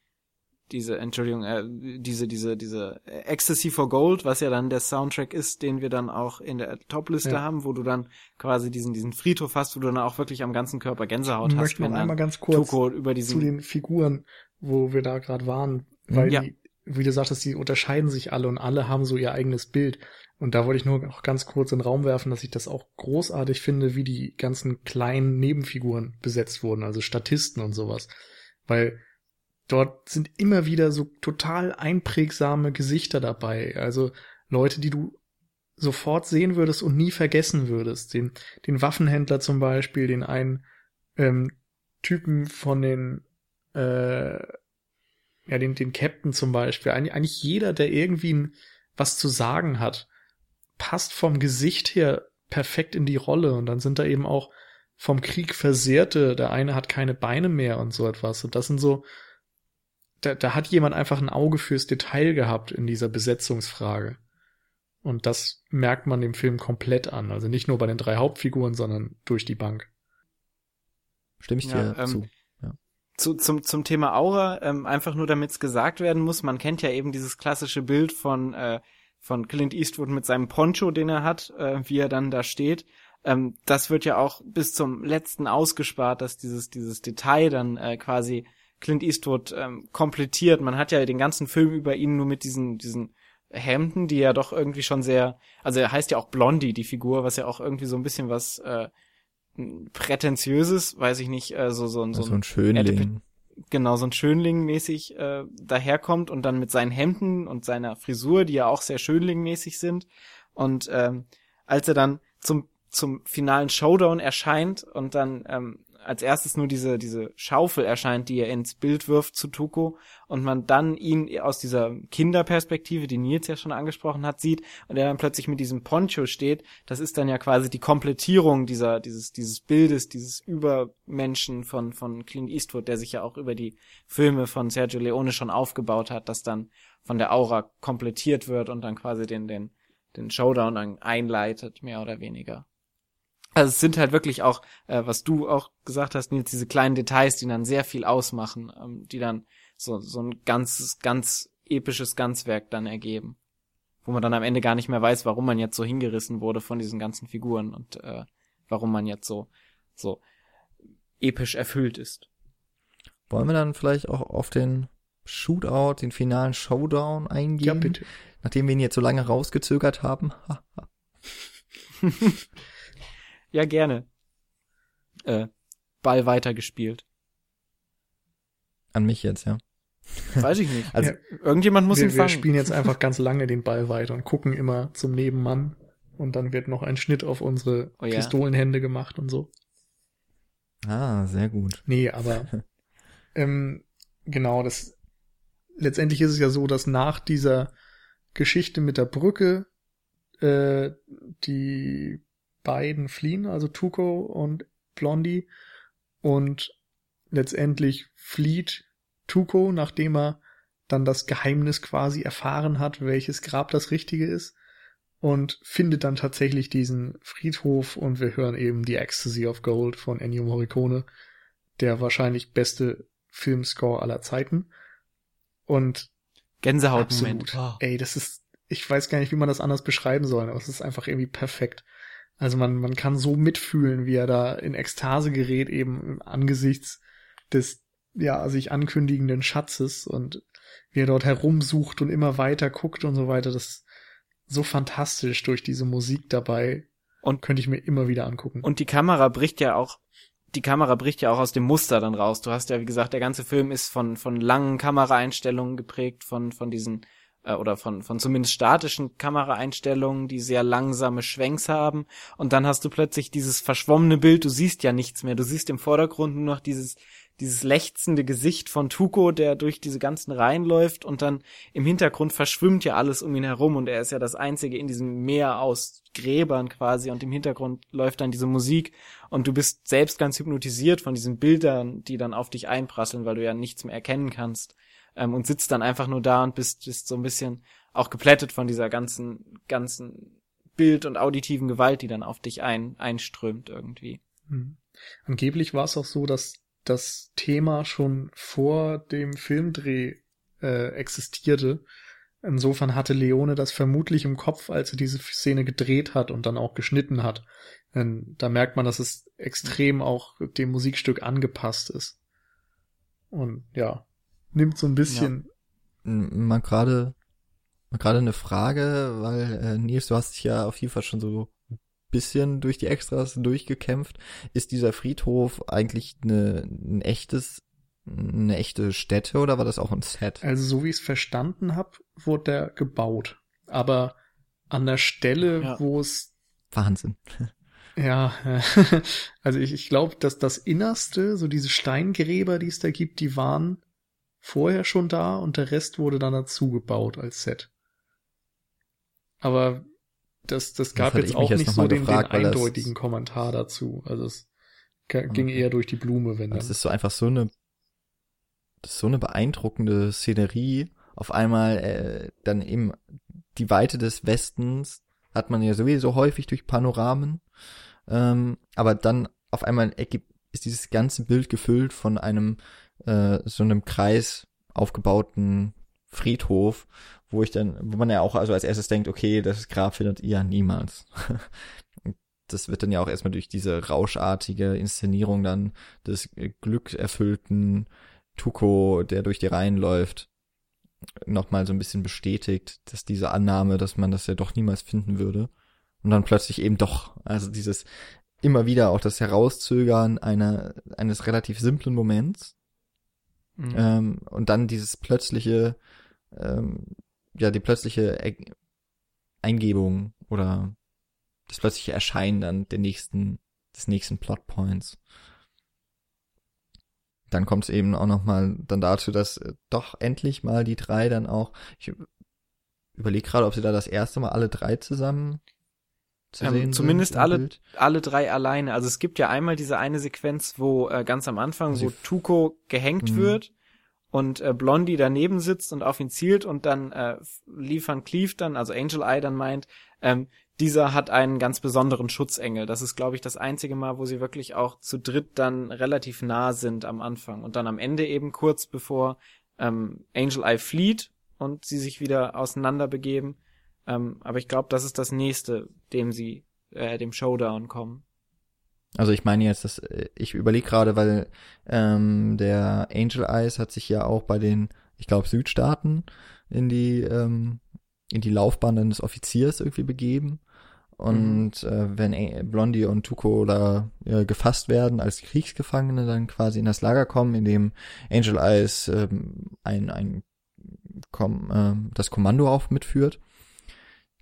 diese, Entschuldigung, äh, diese, diese, diese Ecstasy for Gold, was ja dann der Soundtrack ist, den wir dann auch in der Topliste ja. haben, wo du dann quasi diesen, diesen Friedhof hast, wo du dann auch wirklich am ganzen Körper Gänsehaut ich hast. Ich möchte noch einmal ganz kurz zu den Figuren, wo wir da gerade waren, weil ja. die, wie du sagtest, die unterscheiden sich alle und alle haben so ihr eigenes Bild. Und da wollte ich nur noch ganz kurz in den Raum werfen, dass ich das auch großartig finde, wie die ganzen kleinen Nebenfiguren besetzt wurden, also Statisten und sowas. Weil dort sind immer wieder so total einprägsame Gesichter dabei. Also Leute, die du sofort sehen würdest und nie vergessen würdest. Den, den Waffenhändler zum Beispiel, den einen ähm, Typen von den, äh, ja, den, den Captain zum Beispiel. Eig eigentlich jeder, der irgendwie ein, was zu sagen hat, passt vom Gesicht her perfekt in die Rolle. Und dann sind da eben auch vom Krieg Versehrte. Der eine hat keine Beine mehr und so etwas. Und das sind so, da, da hat jemand einfach ein Auge fürs Detail gehabt in dieser Besetzungsfrage. Und das merkt man dem Film komplett an. Also nicht nur bei den drei Hauptfiguren, sondern durch die Bank. Stimme ich dir ja, ähm, zu. Ja. zu. Zum, zum Thema Aura, ähm, einfach nur damit es gesagt werden muss, man kennt ja eben dieses klassische Bild von, äh, von Clint Eastwood mit seinem Poncho, den er hat, äh, wie er dann da steht. Ähm, das wird ja auch bis zum letzten ausgespart, dass dieses, dieses Detail dann äh, quasi Clint Eastwood ähm, komplettiert. Man hat ja den ganzen Film über ihn nur mit diesen, diesen Hemden, die ja doch irgendwie schon sehr, also er heißt ja auch Blondie, die Figur, was ja auch irgendwie so ein bisschen was äh, prätentiöses, weiß ich nicht, äh, so, so, so, so ein Schönling. Genau, so ein Schönling-mäßig äh, daherkommt und dann mit seinen Hemden und seiner Frisur, die ja auch sehr Schönling-mäßig sind. Und ähm, als er dann zum zum finalen Showdown erscheint und dann ähm, als erstes nur diese, diese Schaufel erscheint, die er ins Bild wirft zu Tuko und man dann ihn aus dieser Kinderperspektive, die Nils ja schon angesprochen hat, sieht und er dann plötzlich mit diesem Poncho steht, das ist dann ja quasi die Komplettierung dieser, dieses, dieses Bildes, dieses Übermenschen von, von Clint Eastwood, der sich ja auch über die Filme von Sergio Leone schon aufgebaut hat, das dann von der Aura komplettiert wird und dann quasi den, den, den Showdown einleitet, mehr oder weniger. Also es sind halt wirklich auch, äh, was du auch gesagt hast, Nils, diese kleinen Details, die dann sehr viel ausmachen, ähm, die dann so, so ein ganzes, ganz episches Ganzwerk dann ergeben. Wo man dann am Ende gar nicht mehr weiß, warum man jetzt so hingerissen wurde von diesen ganzen Figuren und äh, warum man jetzt so, so episch erfüllt ist. Wollen wir dann vielleicht auch auf den Shootout, den finalen Showdown eingehen? Ja, bitte. Nachdem wir ihn jetzt so lange rausgezögert haben. Ja, gerne. Äh, Ball weitergespielt. An mich jetzt, ja. Weiß ich nicht. Also, ja. Irgendjemand muss wir, ihn fangen. Wir spielen jetzt einfach ganz lange den Ball weiter und gucken immer zum Nebenmann. Und dann wird noch ein Schnitt auf unsere Oh ja. Pistolenhände gemacht und so. ah, sehr gut. Nee, aber ähm, genau, das letztendlich ist es ja so, dass nach dieser Geschichte mit der Brücke äh, die beiden fliehen, also Tuco und Blondie, und letztendlich flieht Tuco, nachdem er dann das Geheimnis quasi erfahren hat, welches Grab das richtige ist, und findet dann tatsächlich diesen Friedhof und wir hören eben die Ecstasy of Gold von Ennio Morricone, der wahrscheinlich beste Filmscore aller Zeiten. Und Gänsehautmoment. absolut, ey, das ist, ich weiß gar nicht, wie man das anders beschreiben soll, aber es ist einfach irgendwie perfekt. Also man, man kann so mitfühlen, wie er da in Ekstase gerät, eben angesichts des, ja, sich ankündigenden Schatzes und wie er dort herumsucht und immer weiter guckt und so weiter. Das ist so fantastisch durch diese Musik dabei. Und- könnte ich mir immer wieder angucken. Und die Kamera bricht ja auch, die Kamera bricht ja auch aus dem Muster dann raus. Du hast ja, wie gesagt, der ganze Film ist von, von langen Kameraeinstellungen geprägt, von, von diesen, äh, oder von, von zumindest statischen Kameraeinstellungen, die sehr langsame Schwenks haben. Und dann hast du plötzlich dieses verschwommene Bild, du siehst ja nichts mehr. Du siehst im Vordergrund nur noch dieses, dieses lechzende Gesicht von Tuko, der durch diese ganzen Reihen läuft und dann im Hintergrund verschwimmt ja alles um ihn herum und er ist ja das Einzige in diesem Meer aus Gräbern quasi und im Hintergrund läuft dann diese Musik und du bist selbst ganz hypnotisiert von diesen Bildern, die dann auf dich einprasseln, weil du ja nichts mehr erkennen kannst ähm, und sitzt dann einfach nur da und bist, bist so ein bisschen auch geplättet von dieser ganzen, ganzen Bild- und auditiven Gewalt, die dann auf dich ein, einströmt irgendwie. Hm. Angeblich war es auch so, dass das Thema schon vor dem Filmdreh äh, existierte. Insofern hatte Leone das vermutlich im Kopf, als er diese Szene gedreht hat und dann auch geschnitten hat. Ähm, da merkt man, dass es extrem auch dem Musikstück angepasst ist. Und ja, nimmt so ein bisschen. M- Mal gerade, mal gerade eine Frage, weil äh, Nils, du hast dich ja auf jeden Fall schon so bisschen durch die Extras durchgekämpft. Ist dieser Friedhof eigentlich eine, ein echtes, eine echte Stätte oder war das auch ein Set? Also so wie ich es verstanden habe, wurde der gebaut. Aber an der Stelle, Ja. wo es Wahnsinn. Ja, also ich, ich glaube, dass das Innerste, so diese Steingräber, die es da gibt, die waren vorher schon da und der Rest wurde dann dazu gebaut als Set. Aber das, das gab hatte jetzt auch jetzt nicht so den, gefragt, den das- eindeutigen Kommentar dazu. Also es ging eher durch die Blume, wenn Das dann. ist so einfach so eine, das so eine beeindruckende Szenerie. Auf einmal äh, dann eben die Weite des Westens hat man ja sowieso häufig durch Panoramen. Ähm, aber dann auf einmal ist dieses ganze Bild gefüllt von einem äh, so einem Kreis aufgebauten Friedhof, wo ich dann, wo man ja auch also als erstes denkt, okay, das Grab findet ihr niemals. das wird dann ja auch erstmal durch diese rauschartige Inszenierung dann des glückerfüllten Tuko, der durch die Reihen läuft, nochmal so ein bisschen bestätigt, dass diese Annahme, dass man das ja doch niemals finden würde. Und dann plötzlich eben doch, also dieses immer wieder auch das Herauszögern einer, eines relativ simplen Moments, Mhm. ähm, und dann dieses plötzliche, ähm, ja, die plötzliche er Eingebung oder das plötzliche Erscheinen dann der nächsten, des nächsten Plotpoints. Dann kommt es eben auch nochmal dann dazu, dass äh, doch endlich mal die drei dann auch, ich überlege gerade, ob sie da das erste Mal alle drei zusammen zu Ähm, zumindest alle- Bild. alle drei alleine. Also es gibt ja einmal diese eine Sequenz, wo äh, ganz am Anfang, Sie wo Tuko gehängt Mhm. wird und äh, Blondie daneben sitzt und auf ihn zielt und dann äh, Lee Van dann, also Angel Eye dann meint, ähm, dieser hat einen ganz besonderen Schutzengel. Das ist, glaube ich, das einzige Mal, wo sie wirklich auch zu dritt dann relativ nah sind am Anfang. Und dann am Ende eben kurz bevor ähm, Angel Eye flieht und sie sich wieder auseinander begeben. Ähm, aber ich glaube, das ist das nächste, dem sie, äh, dem Showdown kommen. Also ich meine jetzt, dass äh, ich überlege gerade, weil ähm, der Angel Eyes hat sich ja auch bei den, ich glaube, Südstaaten in die ähm, in die Laufbahn des Offiziers irgendwie begeben. Und mhm. äh, wenn Blondie und Tuco da äh, gefasst werden als Kriegsgefangene, dann quasi in das Lager kommen, in dem Angel Eyes äh, ein, ein kom äh, das Kommando auf mitführt.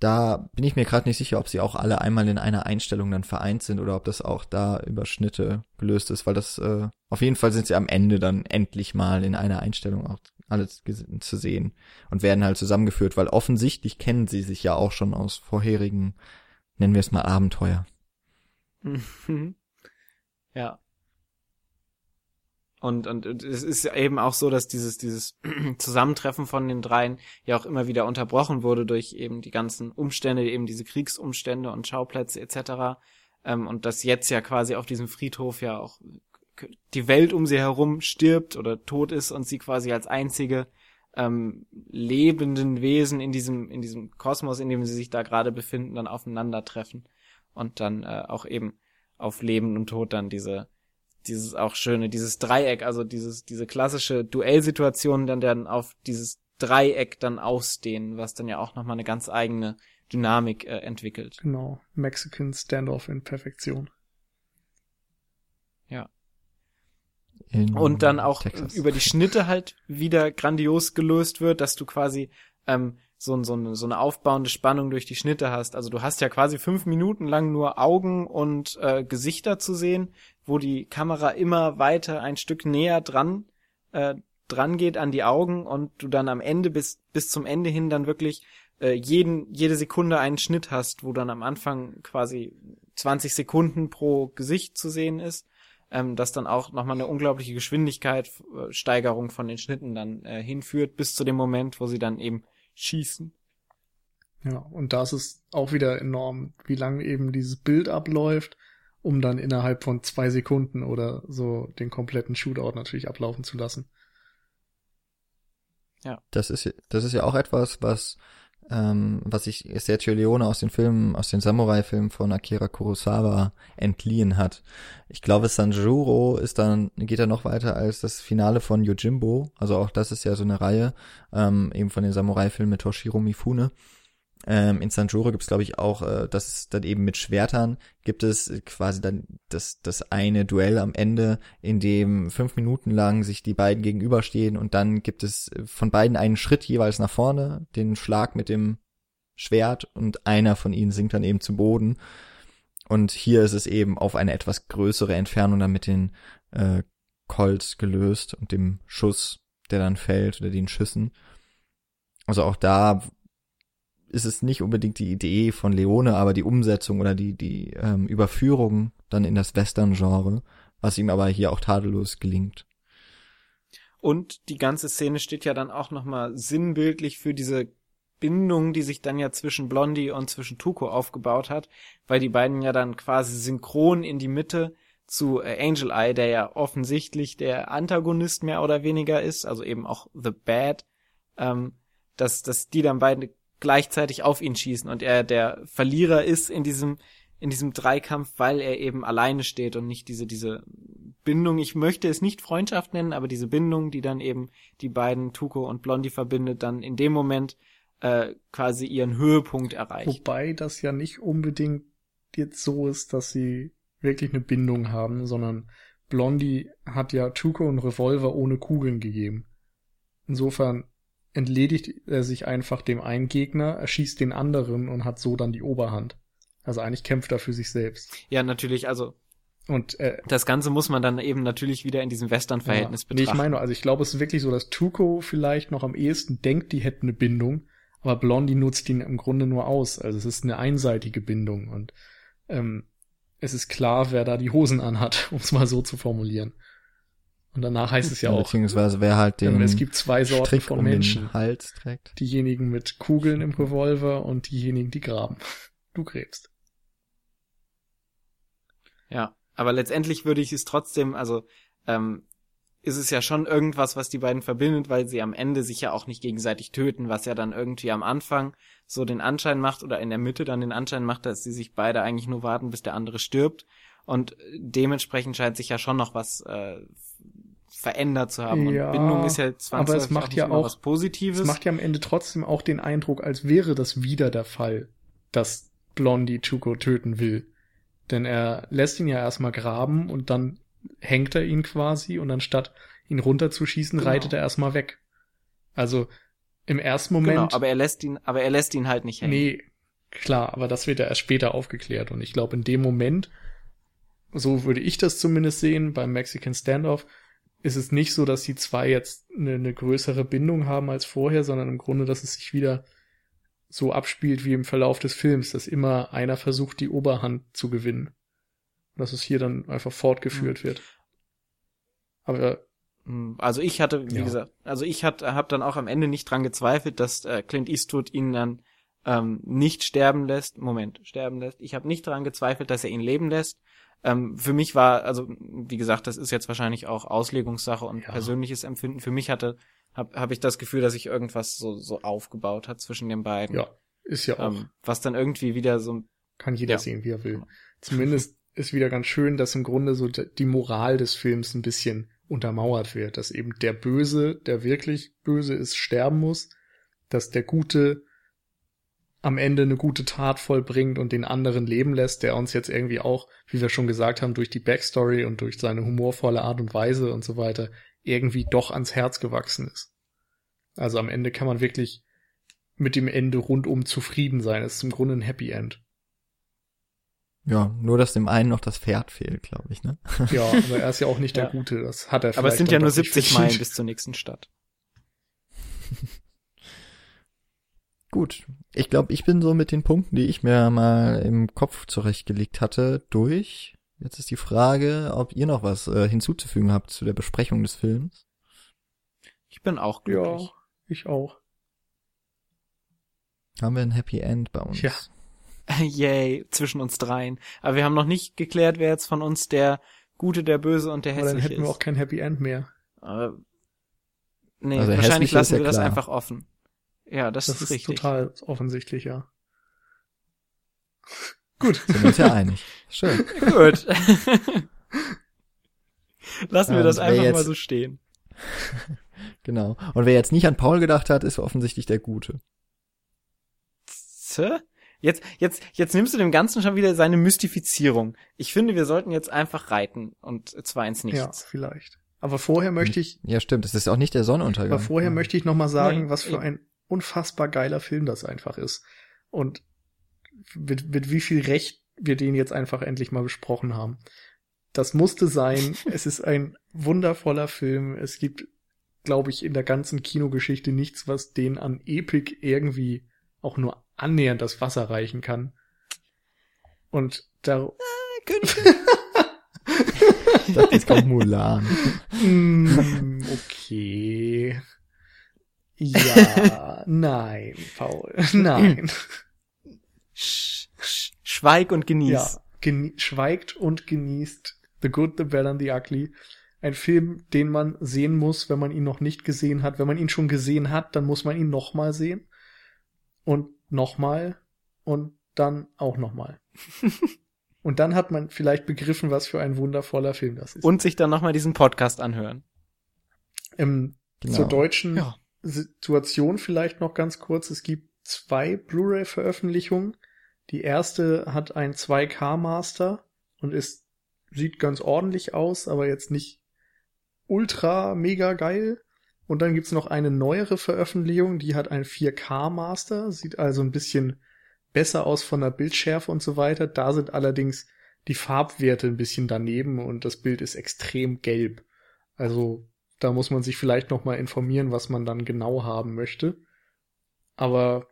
Da bin ich mir gerade nicht sicher, ob sie auch alle einmal in einer Einstellung dann vereint sind oder ob das auch da über Schnitte gelöst ist, weil das äh, auf jeden Fall sind sie am Ende dann endlich mal in einer Einstellung auch alles zu sehen und werden halt zusammengeführt, weil offensichtlich kennen sie sich ja auch schon aus vorherigen nennen wir es mal Abenteuer. ja. Und, und es ist eben auch so, dass dieses, dieses Zusammentreffen von den dreien ja auch immer wieder unterbrochen wurde durch eben die ganzen Umstände, eben diese Kriegsumstände und Schauplätze etc. Ähm, und dass jetzt ja quasi auf diesem Friedhof ja auch die Welt um sie herum stirbt oder tot ist und sie quasi als einzige ähm, lebenden Wesen in diesem, in diesem Kosmos, in dem sie sich da gerade befinden, dann aufeinandertreffen und dann äh, auch eben auf Leben und Tod dann diese, dieses auch schöne, dieses Dreieck, also dieses, diese klassische Duellsituation dann dann auf dieses Dreieck dann ausdehnen, was dann ja auch nochmal eine ganz eigene Dynamik äh, entwickelt. Genau. Mexican Standoff in Perfektion. Ja und dann auch Texas. über die Schnitte halt wieder grandios gelöst wird, dass du quasi ähm, so, so, eine, so eine aufbauende Spannung durch die Schnitte hast. Also du hast ja quasi fünf Minuten lang nur Augen und äh, Gesichter zu sehen, wo die Kamera immer weiter ein Stück näher dran äh, dran geht an die Augen und du dann am Ende bis bis zum Ende hin dann wirklich äh, jeden jede Sekunde einen Schnitt hast, wo dann am Anfang quasi 20 Sekunden pro Gesicht zu sehen ist ähm, das dann auch nochmal eine unglaubliche Geschwindigkeit, äh, Steigerung von den Schnitten dann äh, hinführt, bis zu dem Moment, wo sie dann eben schießen. Ja, und das ist auch wieder enorm, wie lange eben dieses Bild abläuft, um dann innerhalb von zwei Sekunden oder so den kompletten Shootout natürlich ablaufen zu lassen. Ja. Das ist, das ist ja auch etwas, was ähm, was sich Sergio Leone aus den Filmen, aus den Samurai-Filmen von Akira Kurosawa entliehen hat. Ich glaube, Sanjuro ist dann, geht er noch weiter als das Finale von Yojimbo. Also auch das ist ja so eine Reihe, ähm, eben von den Samurai-Filmen mit Toshiro Mifune. Ähm, in Sanjuro gibt es, glaube ich, auch, äh, das ist dann eben mit Schwertern, gibt es quasi dann das, das eine Duell am Ende, in dem fünf Minuten lang sich die beiden gegenüberstehen und dann gibt es von beiden einen Schritt jeweils nach vorne, den Schlag mit dem Schwert und einer von ihnen sinkt dann eben zu Boden. Und hier ist es eben auf eine etwas größere Entfernung dann mit den äh, Colts gelöst und dem Schuss, der dann fällt oder den Schüssen. Also auch da ist es nicht unbedingt die Idee von Leone, aber die Umsetzung oder die, die ähm, Überführung dann in das Western-Genre, was ihm aber hier auch tadellos gelingt. Und die ganze Szene steht ja dann auch nochmal sinnbildlich für diese Bindung, die sich dann ja zwischen Blondie und zwischen Tuko aufgebaut hat, weil die beiden ja dann quasi synchron in die Mitte zu äh, Angel Eye, der ja offensichtlich der Antagonist mehr oder weniger ist, also eben auch The Bad, ähm, dass, dass die dann beide gleichzeitig auf ihn schießen und er der Verlierer ist in diesem in diesem Dreikampf, weil er eben alleine steht und nicht diese diese Bindung, ich möchte es nicht Freundschaft nennen, aber diese Bindung, die dann eben die beiden Tuko und Blondie verbindet, dann in dem Moment äh, quasi ihren Höhepunkt erreicht. Wobei das ja nicht unbedingt jetzt so ist, dass sie wirklich eine Bindung haben, sondern Blondie hat ja Tuko und Revolver ohne Kugeln gegeben. Insofern entledigt er sich einfach dem einen Gegner, erschießt den anderen und hat so dann die Oberhand. Also eigentlich kämpft er für sich selbst. Ja, natürlich, also und äh, das Ganze muss man dann eben natürlich wieder in diesem Western-Verhältnis ja, betrachten. Nee, ich meine, also ich glaube, es ist wirklich so, dass Tuko vielleicht noch am ehesten denkt, die hätten eine Bindung, aber Blondie nutzt ihn im Grunde nur aus. Also es ist eine einseitige Bindung und ähm, es ist klar, wer da die Hosen anhat, um es mal so zu formulieren. Und danach heißt es ja, auch. Beziehungsweise wer halt den. Es gibt zwei Sorten Strick von um Menschen. Hals trägt. Diejenigen mit Kugeln im Revolver und diejenigen, die graben. Du gräbst. Ja, aber letztendlich würde ich es trotzdem, also ähm, ist es ja schon irgendwas, was die beiden verbindet, weil sie am Ende sich ja auch nicht gegenseitig töten, was ja dann irgendwie am Anfang so den Anschein macht oder in der Mitte dann den Anschein macht, dass sie sich beide eigentlich nur warten, bis der andere stirbt. Und dementsprechend scheint sich ja schon noch was äh, verändert zu haben. Ja, und Bindung ist ja aber es macht auch ja auch was Positives. Es macht ja am Ende trotzdem auch den Eindruck, als wäre das wieder der Fall, dass Blondie Tuco töten will. Denn er lässt ihn ja erstmal graben und dann hängt er ihn quasi und anstatt ihn runterzuschießen, Genau. reitet er erstmal weg. Also im ersten Moment. Genau, aber er lässt ihn, aber er lässt ihn halt nicht hängen. Nee, klar, aber das wird ja erst später aufgeklärt. Und ich glaube, in dem Moment, so würde ich das zumindest sehen, beim Mexican Standoff, ist es nicht so, dass die zwei jetzt eine, eine größere Bindung haben als vorher, sondern im Grunde, dass es sich wieder so abspielt wie im Verlauf des Films, dass immer einer versucht, die Oberhand zu gewinnen. Und dass es hier dann einfach fortgeführt wird. Aber Hm, Also ich hatte, wie Ja. gesagt, also ich hat, habe dann auch am Ende nicht dran gezweifelt, dass äh, Clint Eastwood ihn dann ähm, nicht sterben lässt. Moment, sterben lässt. Ich habe nicht dran gezweifelt, dass er ihn leben lässt. Ähm, für mich war, also wie gesagt, das ist jetzt wahrscheinlich auch Auslegungssache und Ja. persönliches Empfinden. Für mich hatte, habe hab ich das Gefühl, dass sich irgendwas so so aufgebaut hat zwischen den beiden. ja, ist ja auch Ähm, was dann irgendwie wieder so Kann jeder Ja. sehen, wie er will. Zumindest ist wieder ganz schön, dass im Grunde so die Moral des Films ein bisschen untermauert wird, dass eben der Böse, der wirklich böse ist, sterben muss, dass der Gute am Ende eine gute Tat vollbringt und den anderen leben lässt, der uns jetzt irgendwie auch, wie wir schon gesagt haben, durch die Backstory und durch seine humorvolle Art und Weise und so weiter irgendwie doch ans Herz gewachsen ist. Also am Ende kann man wirklich mit dem Ende rundum zufrieden sein. Es ist im Grunde ein Happy End. Ja, nur dass dem einen noch das Pferd fehlt, glaube ich, ne? Ja, aber er ist ja auch nicht der Ja. Gute. Das hat er Aber es sind ja nur doch nicht 70 verdient. Meilen bis zur nächsten Stadt. Gut. Ich glaube, ich bin so mit den Punkten, die ich mir mal im Kopf zurechtgelegt hatte, durch. Jetzt ist die Frage, ob ihr noch was äh, hinzuzufügen habt zu der Besprechung des Films. Ich bin auch Ja, glücklich. ich auch. Haben wir ein Happy End bei uns? Ja. Yay, zwischen uns dreien. Aber wir haben noch nicht geklärt, wer jetzt von uns der Gute, der Böse und der Aber dann Hässliche hätten wir ist. auch kein Happy End mehr. Aber nee, Also wahrscheinlich Hässliche ist lassen ja wir das klar. einfach offen. Ja, das, Das ist, ist richtig. total offensichtlich, ja. Gut. Sind wir uns ja einig. Schön. Gut. lassen wir Ja, das und einfach jetzt- mal so stehen. Genau. Und wer jetzt nicht an Paul gedacht hat, ist offensichtlich der Gute. Jetzt, jetzt, jetzt nimmst du dem Ganzen schon wieder seine Mystifizierung. Ich finde, wir sollten jetzt einfach reiten und zwar ins Ja, Nichts. vielleicht. Aber vorher möchte ich, Ja, stimmt. Es ist auch nicht der Sonnenuntergang. aber vorher möchte ich noch mal sagen, Nee, was für ein unfassbar geiler Film das einfach ist. Und mit, mit wie viel Recht wir den jetzt einfach endlich mal besprochen haben. Das musste sein. es ist ein wundervoller Film. Es gibt, glaube ich, in der ganzen Kinogeschichte nichts, was den an Epik irgendwie auch nur annähernd das Wasser reichen kann. Und da, Ich dachte, jetzt kommt Mulan. Mm, okay. Ja, nein, Paul, nein. Sch, sch, schweig und genieß. Ja, genie schweigt und genießt The Good, The Bad and The Ugly. Ein Film, den man sehen muss, wenn man ihn noch nicht gesehen hat. Wenn man ihn schon gesehen hat, dann muss man ihn nochmal sehen. Und nochmal. Und dann auch nochmal. und dann hat man vielleicht begriffen, was für ein wundervoller Film das ist. Und sich dann nochmal diesen Podcast anhören. ähm, Genau. zur deutschen Ja. Situation vielleicht noch ganz kurz. Es gibt zwei Blu-ray-Veröffentlichungen. Die erste hat ein 2K-Master und ist, sieht ganz ordentlich aus, aber jetzt nicht ultra mega geil. Und dann gibt's noch eine neuere Veröffentlichung, die hat ein 4K-Master, sieht also ein bisschen besser aus von der Bildschärfe und so weiter. Da sind allerdings die Farbwerte ein bisschen daneben und das Bild ist extrem gelb. Also da muss man sich vielleicht noch mal informieren, was man dann genau haben möchte. Aber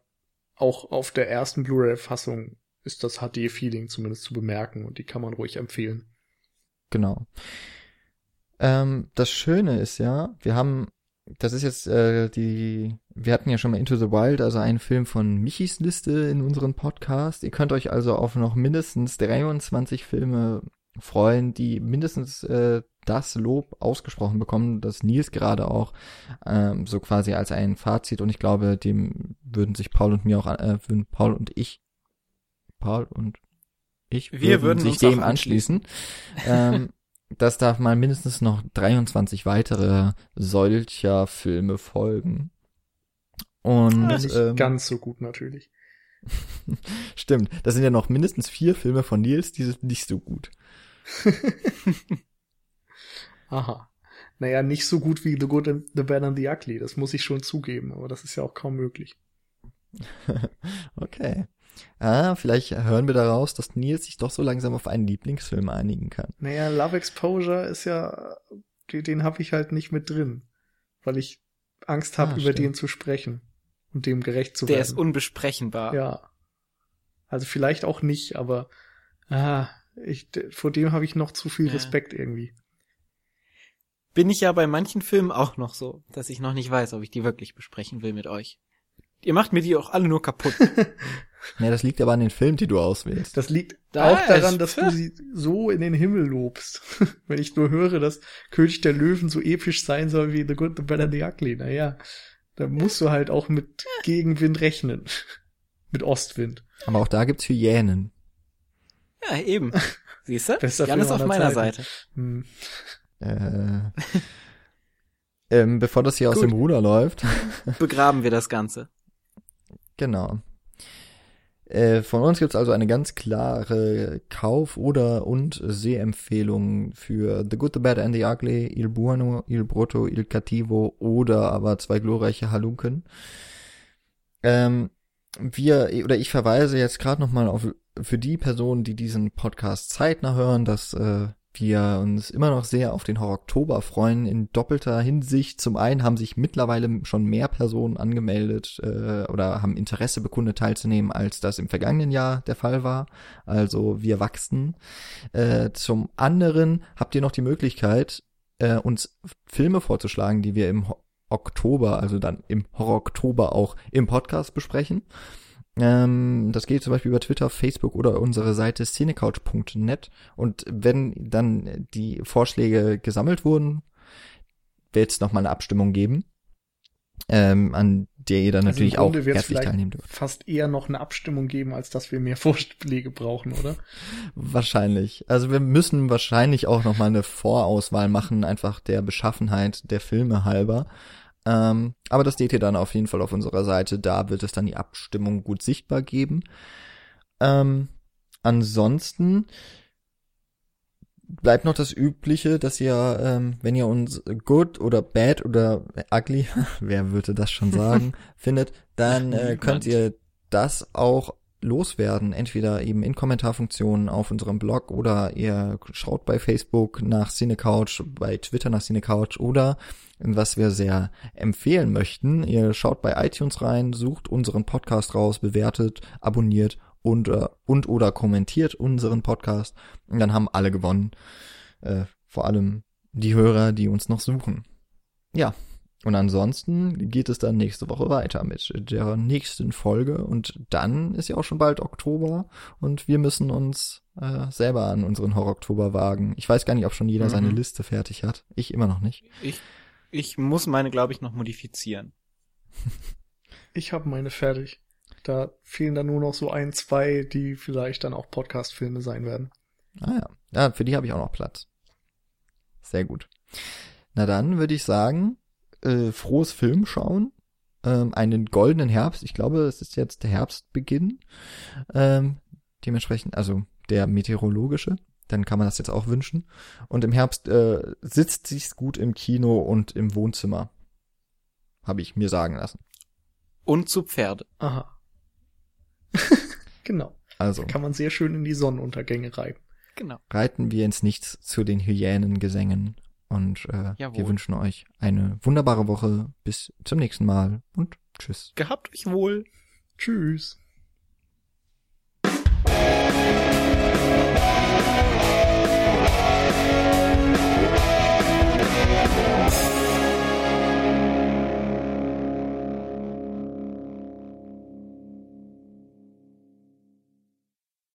auch auf der ersten Blu-ray-Fassung ist das HD-Feeling zumindest zu bemerken und die kann man ruhig empfehlen. Genau. Ähm, das Schöne ist ja, wir haben, das ist jetzt äh, die, wir hatten ja schon mal Into the Wild, also einen Film von Michis Liste in unserem Podcast. Ihr könnt euch also auf noch mindestens 23 Filme freuen, die mindestens äh, das Lob ausgesprochen bekommen, das Nils gerade auch ähm, so quasi als ein Fazit und ich glaube, dem würden sich Paul und mir auch, an- äh, würden Paul und ich, Paul und ich Wir würden sich dem anschließen. ähm, dass da mal mindestens noch 23 weitere solcher Filme folgen. Und Nicht ähm, ganz so gut natürlich. Stimmt, das sind ja noch mindestens vier Filme von Nils, die sind nicht so gut. Aha. Naja, nicht so gut wie The Good and the Bad and the Ugly, das muss ich schon zugeben, aber das ist ja auch kaum möglich. okay. Ah, vielleicht hören wir daraus, dass Nils sich doch so langsam auf einen Lieblingsfilm einigen kann. Naja, Love Exposure ist ja, den, den habe ich halt nicht mit drin, weil ich Angst habe, Ah, über stimmt. den zu sprechen und dem gerecht zu Der werden. ist unbesprechenbar. Ja. Also vielleicht auch nicht, aber ah, ich, vor dem habe ich noch zu viel Ja. Respekt irgendwie. Bin ich ja bei manchen Filmen auch noch so, dass ich noch nicht weiß, ob ich die wirklich besprechen will mit euch. Ihr macht mir die auch alle nur kaputt. Ja, das liegt aber an den Filmen, die du auswählst. Das liegt Da auch daran, dass du sie so in den Himmel lobst. Wenn ich nur höre, dass König der Löwen so episch sein soll wie The Good, The Bad and the Ugly, naja, da musst du halt auch mit Gegenwind rechnen. mit Ostwind. Aber auch da gibt's Hyänen. ja, eben. Siehst du? Jan ist auf meiner Zeiten. Seite. Hm. Äh, ähm, bevor das hier aus Gut. dem Ruder läuft, Begraben wir das Ganze. Genau. Äh, von uns gibt's also eine ganz klare Kauf- oder und Sehempfehlung für The Good, The Bad and The Ugly, Il Buono, Il Brutto, Il Cattivo oder aber zwei glorreiche Halunken. Ähm, wir, oder ich verweise jetzt gerade nochmal auf für die Personen, die diesen Podcast zeitnah hören, dass äh, wir uns immer noch sehr auf den Horror Oktober freuen, in doppelter Hinsicht. Zum einen haben sich mittlerweile schon mehr Personen angemeldet äh, oder haben Interesse bekundet teilzunehmen, als das im vergangenen Jahr der Fall war. Also wir wachsen. Äh, zum anderen habt ihr noch die Möglichkeit, äh, uns Filme vorzuschlagen, die wir im Oktober, also dann im Horror Oktober auch im Podcast besprechen. Ähm, das geht zum Beispiel über Twitter, Facebook oder unsere Seite cinecouch.net. Und wenn dann die Vorschläge gesammelt wurden, wird es nochmal eine Abstimmung geben, ähm, an der ihr dann Also natürlich auch herzlich teilnehmen dürft. Fast eher noch eine Abstimmung geben, als dass wir mehr Vorschläge brauchen, oder? Wahrscheinlich. Also wir müssen wahrscheinlich auch nochmal eine Vorauswahl machen, einfach der Beschaffenheit der Filme halber. Ähm, aber das seht ihr dann auf jeden Fall auf unserer Seite. Da wird es dann die Abstimmung gut sichtbar geben. Ähm, ansonsten bleibt noch das Übliche, dass ihr, ähm, wenn ihr uns good oder bad oder ugly, wer würde das schon sagen, findet, dann äh, könnt ihr das auch loswerden. Entweder eben in Kommentarfunktionen auf unserem Blog oder ihr schaut bei Facebook nach Cinecouch, bei Twitter nach Cinecouch oder was wir sehr empfehlen möchten, ihr schaut bei iTunes rein, sucht unseren Podcast raus, bewertet, abonniert und, äh, und oder kommentiert unseren Podcast und dann haben alle gewonnen. Äh, vor allem die Hörer, die uns noch suchen. Ja, und ansonsten geht es dann nächste Woche weiter mit der nächsten Folge und dann ist ja auch schon bald Oktober und wir müssen uns äh, selber an unseren Horror-Oktober wagen. Ich weiß gar nicht, ob schon jeder Mhm. seine Liste fertig hat. Ich immer noch nicht. Ich, ich muss meine, glaube ich, noch modifizieren. Ich habe meine fertig. Da fehlen dann nur noch so ein, zwei, die vielleicht dann auch Podcast-Filme sein werden. Ah ja, ja für die habe ich auch noch Platz. Sehr gut. Na dann würde ich sagen, äh, frohes Film schauen. Ähm, einen goldenen Herbst. Ich glaube, es ist jetzt der Herbstbeginn. Ähm, dementsprechend, also der meteorologische. Dann kann man das jetzt auch wünschen. Und im Herbst äh, sitzt sich's gut im Kino und im Wohnzimmer. Habe ich mir sagen lassen. Und zu Pferde. Aha. genau. Also Kann man sehr schön in die Sonnenuntergänge reiben. Genau. reiten wir ins Nichts zu den Hyänengesängen. Und äh, Jawohl. wir wünschen euch eine wunderbare Woche. Bis zum nächsten Mal und tschüss. Gehabt euch wohl. Tschüss.